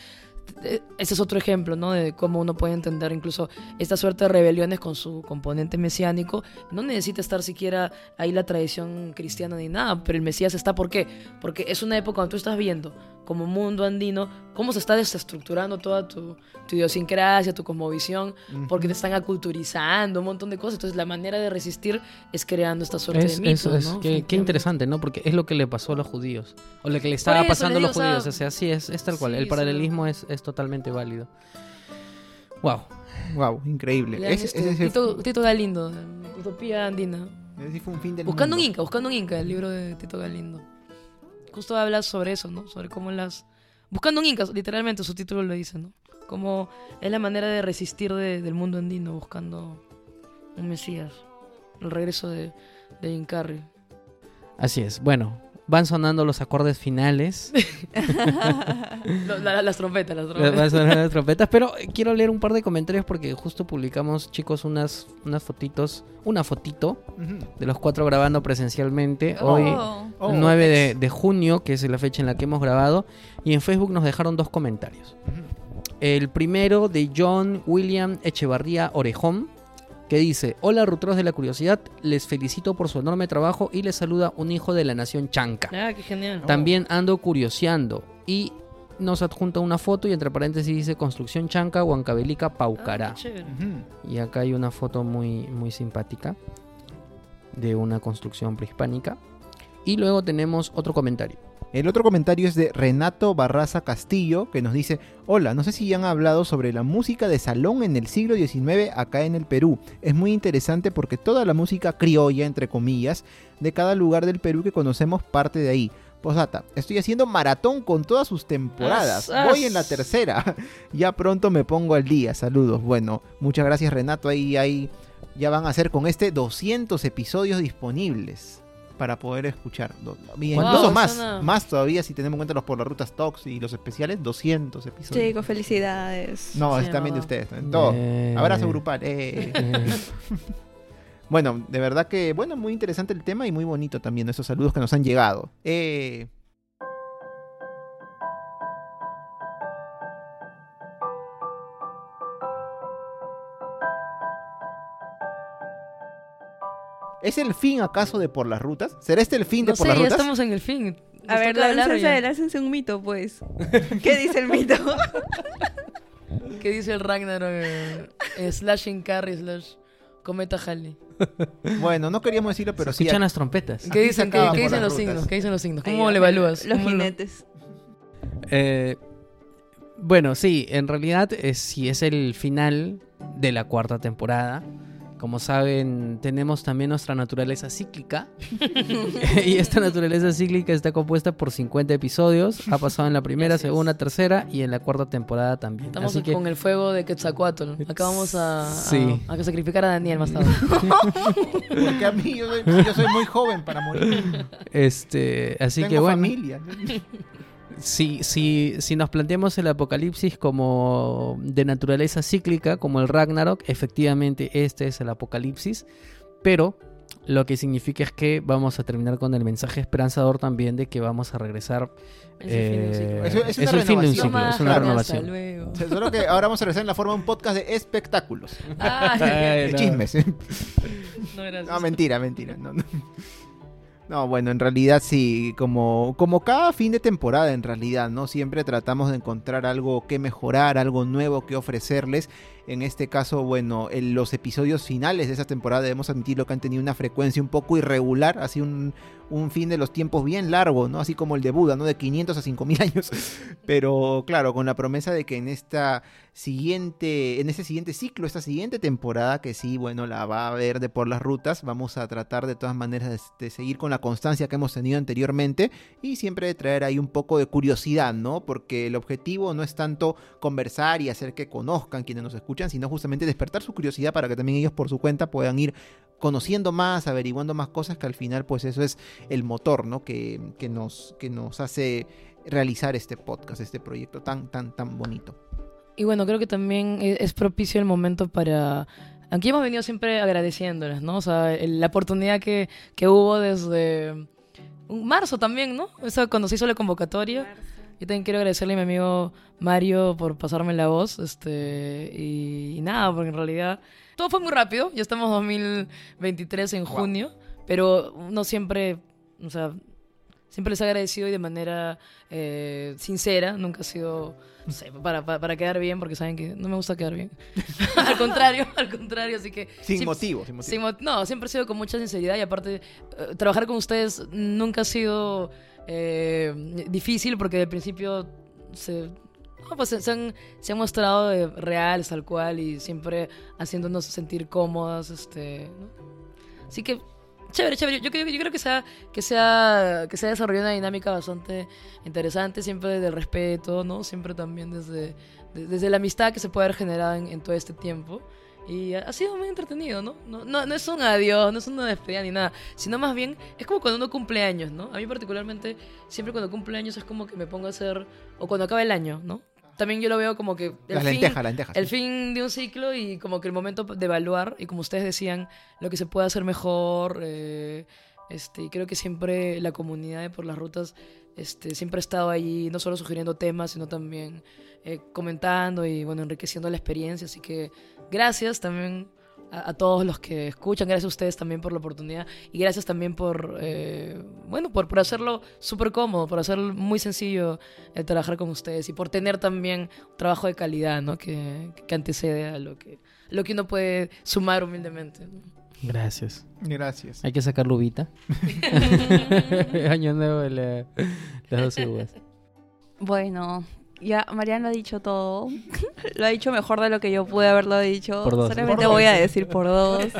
ese es otro ejemplo, ¿no? De cómo uno puede entender incluso esta suerte de rebeliones con su componente mesiánico. No necesita estar siquiera ahí la tradición cristiana ni nada, pero el Mesías está, ¿por qué? Porque es una época donde tú estás viendo como mundo andino cómo se está desestructurando toda tu, tu idiosincrasia, tu cosmovisión, porque te están aculturizando, un montón de cosas. Entonces, la manera de resistir es creando esta suerte Es, de es- mito, es- ¿no? qué, qué interesante, ¿no? Porque es lo que le pasó a los judíos. O lo que le estaba eso, pasando a le los digo, o sea, judíos. O sea, sí, es, es tal cual. sí, el paralelismo es, es totalmente válido. Wow. Wow, increíble. Ese, este, ese- Tito, Tito Galindo, Utopía Andina. ese sí fue un fin del Buscando un mundo. Inca, Buscando un Inca, el libro de Tito Galindo. Justo habla sobre eso, ¿no? Sobre cómo las... Buscando un Inca, literalmente su título lo dice, ¿no? Cómo es la manera de resistir de- del mundo andino buscando un Mesías. El regreso de, de Incarri. Así es. Bueno, van sonando los acordes finales. *laughs* Las trompetas, las Van trompetas. sonando las trompetas. Pero quiero leer un par de comentarios porque justo publicamos, chicos, unas, unas fotitos. Una fotito de los cuatro grabando presencialmente. Hoy, Oh. Oh, 9 de, de junio, que es la fecha en la que hemos grabado. Y en Facebook nos dejaron dos comentarios. El primero de John William Echevarría Orejón, que dice, hola ruteros de la curiosidad, les felicito por su enorme trabajo y les saluda un hijo de la nación chanca. Ah, qué genial. También ando curioseando y nos adjunta una foto y entre paréntesis dice construcción chanca, Huancavelica, Ah, Paucará. Ujú. Y acá hay una foto muy, muy simpática de una construcción prehispánica. Y luego tenemos otro comentario. El otro comentario es de Renato Barraza Castillo, que nos dice, hola, no sé si ya han hablado sobre la música de salón en el siglo XIX acá en el Perú. Es muy interesante porque toda la música criolla, entre comillas, de cada lugar del Perú que conocemos parte de ahí. Posdata, estoy haciendo maratón con todas sus temporadas. As- Voy en la tercera. *laughs* ya pronto me pongo al día. Saludos. Bueno, muchas gracias Renato. Ahí, ahí ya van a ser con este 200 episodios disponibles para poder escuchar. Wow, incluso más, suena- más todavía si tenemos en cuenta los por las rutas Talks y los especiales, 200 episodios. Chicos, felicidades. No, Sí, es también de ustedes. también. Todo. Eh, Abrazo grupal. eh. eh, *laughs* Bueno, de verdad que, bueno, muy interesante el tema y muy bonito también esos saludos que nos han llegado. Eh, ¿Es el fin acaso de Por las Rutas? ¿Será este el fin de No Por sé, las ya Rutas? estamos en el fin. A ver, láncense, un mito, pues. *laughs* ¿Qué dice el mito? *laughs* ¿Qué dice el Ragnarok? eh, slashing Carry slash Cometa Halley. Bueno, no queríamos decirlo, pero sí. escuchan las trompetas. ¿Qué Aquí dicen, ¿Qué, dicen los rutas. signos? ¿Qué dicen los signos? Ahí ¿Cómo va, le evalúas? Los ¿Cómo lo- jinetes. Eh, bueno, sí, en realidad es, si es el final de la cuarta temporada. Como saben, tenemos también nuestra naturaleza cíclica. *laughs* y esta naturaleza cíclica está compuesta por 50 episodios. Ha pasado en la primera, Así es. segunda, tercera y en la cuarta temporada también. Estamos Así que con el fuego de Quetzalcoatl. Acá vamos a, a- Sí. a, sacrificar a Daniel más tarde. *laughs* Porque a mí yo soy, yo soy muy joven para morir. este, así Tengo que bueno, familia. Si, si, si nos planteamos el apocalipsis como de naturaleza cíclica, como el Ragnarok, efectivamente este es el apocalipsis, pero lo que significa es que vamos a terminar con el mensaje esperanzador también de que vamos a regresar. Es el fin de un ciclo. eh, Es- es una el fin de un renovación. ciclo, es una renovación. luego. Solo que ahora vamos a regresar en la forma de un podcast de espectáculos. Ay, *laughs* De no. chismes. no. No, mentira, mentira. No, no. No, bueno, en realidad sí, como, como cada fin de temporada en realidad, ¿no? Siempre tratamos de encontrar algo que mejorar, algo nuevo que ofrecerles. En este caso, bueno, en los episodios finales de esa temporada debemos admitirlo que han tenido una frecuencia un poco irregular, así un, un fin de los tiempos bien largo, ¿no? Así como el de Buda, ¿no? De 500 a 5000 *laughs* años. Pero claro, con la promesa de que en esta siguiente, en este siguiente ciclo, esta siguiente temporada, que sí, bueno, la va a haber de por las rutas, vamos a tratar de todas maneras de, de seguir con la constancia que hemos tenido anteriormente y siempre de traer ahí un poco de curiosidad, ¿no? Porque el objetivo no es tanto conversar y hacer que conozcan quienes nos escuchan, sino justamente despertar su curiosidad para que también ellos por su cuenta puedan ir conociendo más, averiguando más cosas, que al final pues eso es el motor, ¿no? Que, que nos, que nos hace realizar este podcast, este proyecto tan, tan, tan bonito. Y bueno, creo que también e- es propicio el momento para... Aquí hemos venido siempre agradeciéndoles, ¿no? O sea, el- la oportunidad que, que hubo desde marzo también, ¿no? Eso cuando se hizo la convocatoria. Yo también quiero agradecerle a mi amigo Mario por pasarme la voz. Este, y, y nada, porque en realidad todo fue muy rápido. Ya estamos 2023 en junio, pero uno siempre, o sea, siempre les ha agradecido y de manera eh, sincera. Nunca ha sido, no sé, para, para, para quedar bien, porque saben que no me gusta quedar bien. *laughs* al contrario, al contrario, así que... Sin siempre- motivo, sin motivo. sin mo- no, siempre ha sido con mucha sinceridad y aparte eh, trabajar con ustedes nunca ha sido eh, difícil porque de principio se, pues se, han, mostrado reales tal cual y siempre haciéndonos sentir cómodas. Este. Así que chévere, chévere. Yo, creo- que se, ha, que, se ha, que se una dinámica bastante interesante, siempre desde el respeto, ¿no? Siempre también desde, de- desde la amistad que se puede haber generado en, en todo este tiempo. Y ha, sido muy entretenido, ¿no? No, no, no es un adiós, no es una despedida ni nada, sino más bien es como cuando uno cumple años, ¿no? A mí particularmente, siempre cuando cumple años es como que me pongo a hacer, o cuando acaba el año, ¿no? También yo lo veo como que... el Las fin- lentejas, las lentejas. el sí. fin de un ciclo y como que el momento de evaluar y como ustedes decían, lo que se puede hacer mejor. eh, este, y creo que siempre la comunidad de Por las Rutas este, siempre ha estado allí, no solo sugiriendo temas, sino también eh, comentando y bueno, enriqueciendo la experiencia. Así que gracias también a, a todos los que escuchan, gracias a ustedes también por la oportunidad y gracias también por, eh, bueno, por, por hacerlo súper cómodo, por hacerlo muy sencillo el trabajar con ustedes y por tener también un trabajo de calidad, ¿no? Que, que antecede a lo que, lo que uno puede sumar humildemente. ¿no? Gracias. Gracias. Hay que sacar lubita. *laughs* *laughs* Año nuevo, la- las 12 uvas. Bueno, ya Mariana ha dicho todo. *laughs* lo ha dicho mejor de lo que yo pude haberlo dicho. Por dos. Solamente Por voy dos. a decir por dos. *laughs*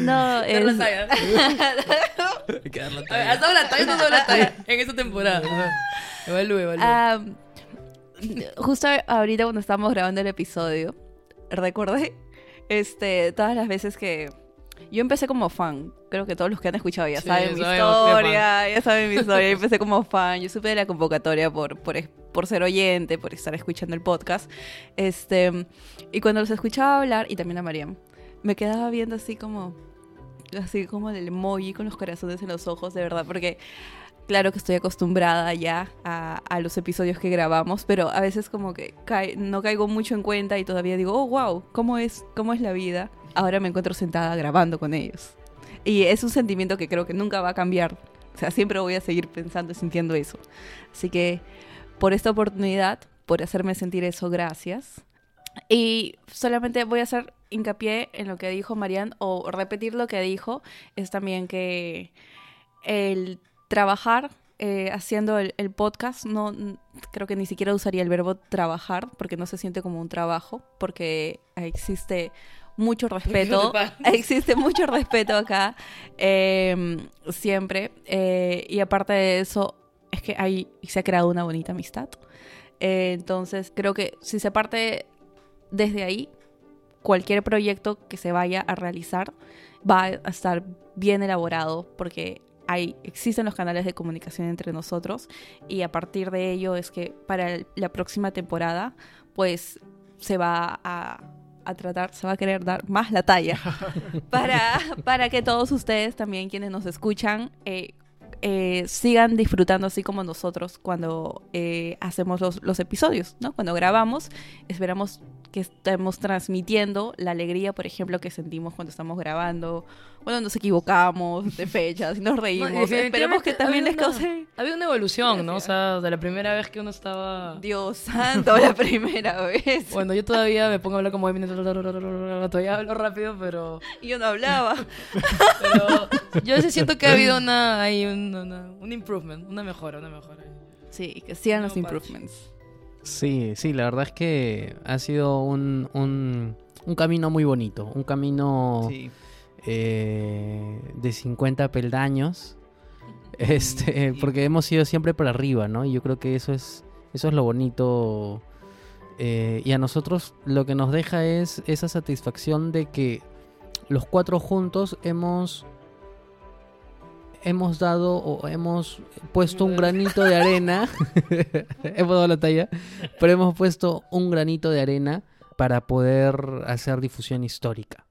no, es... Hasta ahora todavía no doy la talla *laughs* en esta temporada. Evalúe, evalúe. Ah, justo ahorita cuando estábamos grabando el episodio, recordé este, todas las veces que yo empecé como fan. Creo que todos los que han escuchado ya Sí, saben mi historia, ya saben mi historia. Yo empecé como fan. Yo supe de la convocatoria por, por, por ser oyente, por estar escuchando el podcast. Este, y cuando los escuchaba hablar, y también a Mariam, me quedaba viendo así como, así como el emoji con los corazones en los ojos, de verdad, porque Claro que estoy acostumbrada ya a, a los episodios que grabamos, pero a veces como que cae- no caigo mucho en cuenta y todavía digo, oh, wow, ¿cómo es, ¿cómo es la vida? Ahora me encuentro sentada grabando con ellos. Y es un sentimiento que creo que nunca va a cambiar. O sea, siempre voy a seguir pensando y sintiendo eso. Así que por esta oportunidad, por hacerme sentir eso, gracias. Y solamente voy a hacer hincapié en lo que dijo Marian o repetir lo que dijo, es también que el trabajar eh, haciendo el, el podcast, no creo que ni siquiera usaría el verbo trabajar porque no se siente como un trabajo, porque existe mucho respeto, *laughs* existe mucho respeto acá eh, siempre. Eh, y aparte de eso es que ahí se ha creado una bonita amistad. Eh, entonces creo que si se parte desde ahí, cualquier proyecto que se vaya a realizar va a estar bien elaborado porque hay, existen los canales de comunicación entre nosotros. Y a partir de ello es que para la próxima temporada pues se va a, a tratar, se va a querer dar más la talla *laughs* para, para que todos ustedes también quienes nos escuchan eh, eh, sigan disfrutando así como nosotros cuando eh, hacemos los, los episodios, ¿no? Cuando grabamos, esperamos que estemos transmitiendo la alegría, por ejemplo, que sentimos cuando estamos grabando, cuando nos equivocamos de fechas y nos reímos. Esperemos que también les cause... Había una evolución, ¿no? O sea, de la primera vez que uno estaba... Dios santo, la *laughs* primera vez. Bueno, yo todavía me pongo a hablar como *laughs* todavía hablo rápido, pero, Y yo no hablaba. pero yo sí siento que ha habido una, hay un, una- un improvement, una mejora, una mejora. Sí, que sigan los No, improvements. Sí, sí, la verdad es que ha sido un, un, un camino muy bonito. Un camino Sí. eh, de 50 peldaños. *laughs* Este, porque hemos ido siempre para arriba, ¿no? Y yo creo que eso es, eso es lo bonito. eh, y a nosotros lo que nos deja es esa satisfacción de que los cuatro juntos hemos hemos dado o hemos puesto un granito de arena. *laughs* Hemos dado la talla pero hemos puesto un granito de arena para poder hacer difusión histórica.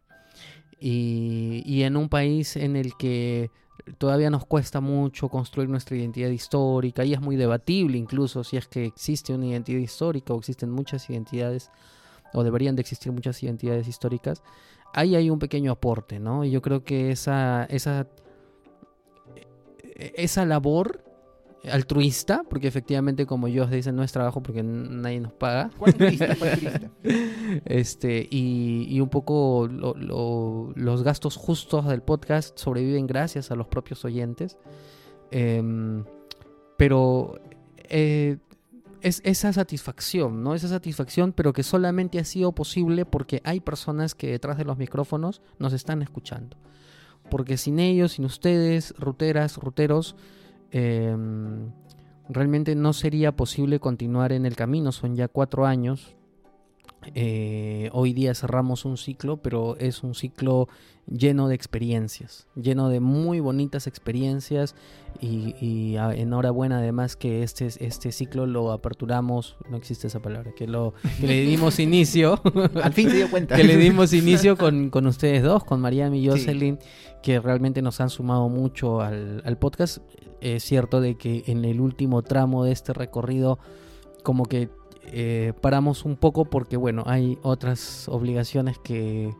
Y, y en un país en el que todavía nos cuesta mucho construir nuestra identidad histórica y es muy debatible incluso si es que existe una identidad histórica o existen muchas identidades o deberían de existir muchas identidades históricas ahí hay un pequeño aporte no y yo creo que esa esa esa labor altruista porque efectivamente como ellos dicen no es trabajo porque nadie nos paga ¿Cuál turista? ¿Cuál turista? *laughs* este y, y un poco lo- lo- los gastos justos del podcast sobreviven gracias a los propios oyentes Em, pero eh, es esa satisfacción no esa satisfacción pero que solamente ha sido posible porque hay personas que detrás de los micrófonos nos están escuchando porque sin ellos sin ustedes ruteras ruteros em, realmente no sería posible continuar en el camino son ya cuatro años Eh, hoy día cerramos un ciclo, pero es un ciclo lleno de experiencias, lleno de muy bonitas experiencias y, y a- enhorabuena además que este, este ciclo lo aperturamos, no existe esa palabra, que, lo, que le dimos *laughs* inicio, Al fin se dio cuenta. *laughs* que le dimos inicio con, con ustedes dos, con Mariam y Sí. Que realmente nos han sumado mucho al, al podcast. Es cierto de que en el último tramo de este recorrido como que eh, paramos un poco porque bueno, hay otras obligaciones que,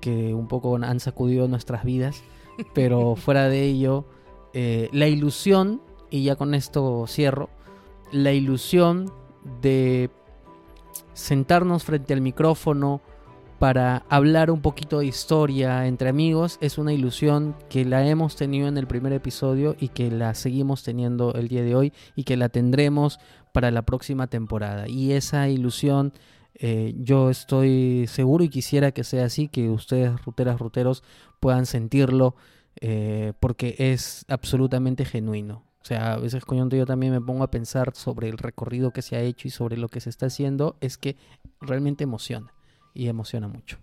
que un poco han sacudido nuestras vidas, *laughs* pero fuera de ello, eh, la ilusión, y ya con esto cierro, la ilusión de sentarnos frente al micrófono para hablar un poquito de historia entre amigos es una ilusión que la hemos tenido en el primer episodio y que la seguimos teniendo el día de hoy y que la tendremos para la próxima temporada. Y esa ilusión eh, yo estoy seguro y quisiera que sea así, que ustedes, ruteras, ruteros, puedan sentirlo eh, porque es absolutamente genuino. O sea, a veces coño, yo también me pongo a pensar sobre el recorrido que se ha hecho y sobre lo que se está haciendo, es que realmente emociona y emociona mucho.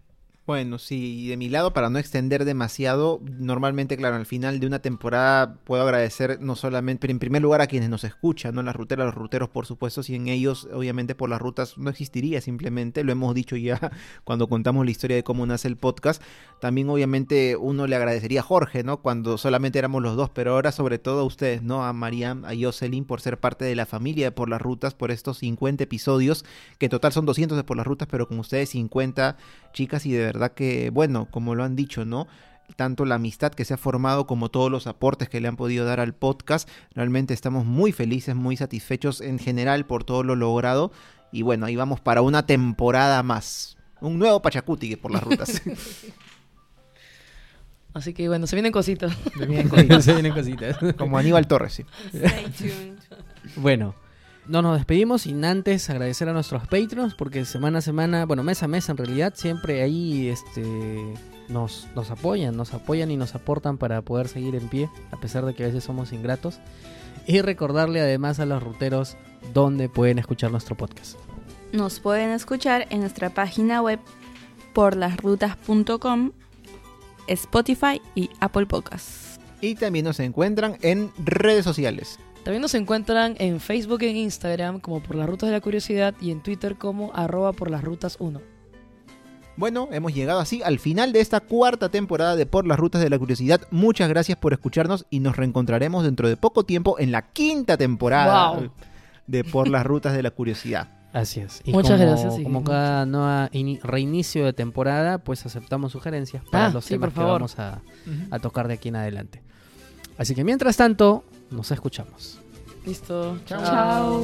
Bueno, sí, de mi lado, para no extender demasiado, normalmente, claro, al final de una temporada puedo agradecer no solamente, pero en primer lugar a quienes nos escuchan, ¿no? Las ruteras, los ruteros, por supuesto, sin ellos, obviamente, por las rutas no existiría simplemente, lo hemos dicho ya *laughs* cuando contamos la historia de cómo nace el podcast. También, obviamente, uno le agradecería a Jorge, ¿no? Cuando solamente éramos los dos, pero ahora, sobre todo, a ustedes, ¿no? A Mariam, a Jocelyn, por ser parte de la familia Por las Rutas, por estos 50 episodios, que en total son 200 de Por las Rutas, pero con ustedes 50 chicas y de verdad que, bueno, como lo han dicho, ¿no? Tanto la amistad que se ha formado como todos los aportes que le han podido dar al podcast. Realmente estamos muy felices, muy satisfechos en general por todo lo logrado. Y bueno, ahí vamos para una temporada más. Un nuevo Pachacuti por las rutas. *laughs* Así que bueno, se vienen cositas. Se vienen cositas. *laughs* Se vienen cositas. como Aníbal Torres, sí. Stay tuned. Bueno, no nos despedimos sin antes agradecer a nuestros patrons porque semana a semana, bueno, mes a mes en realidad, siempre ahí este, nos, nos apoyan, nos apoyan y nos aportan para poder seguir en pie, a pesar de que a veces somos ingratos. Y recordarle además a los ruteros dónde pueden escuchar nuestro podcast. Nos pueden escuchar en nuestra página web porlasrutas.com, Spotify y Apple Podcasts. Y también nos encuentran en redes sociales. También nos encuentran en Facebook y en Instagram como por las rutas de la curiosidad y en Twitter como arroba por las rutas 1. Bueno, hemos llegado así al final de esta cuarta temporada de Por las Rutas de la Curiosidad. Muchas gracias por escucharnos y nos reencontraremos dentro de poco tiempo en la quinta temporada Wow. de Por las Rutas de la Curiosidad. Así es. Y Muchas como, gracias, Como cada nueva ini- reinicio de temporada, pues aceptamos sugerencias para Ah, los sí, temas por que vamos a, a tocar de aquí en adelante. Así que mientras tanto, nos escuchamos. Listo. Chao.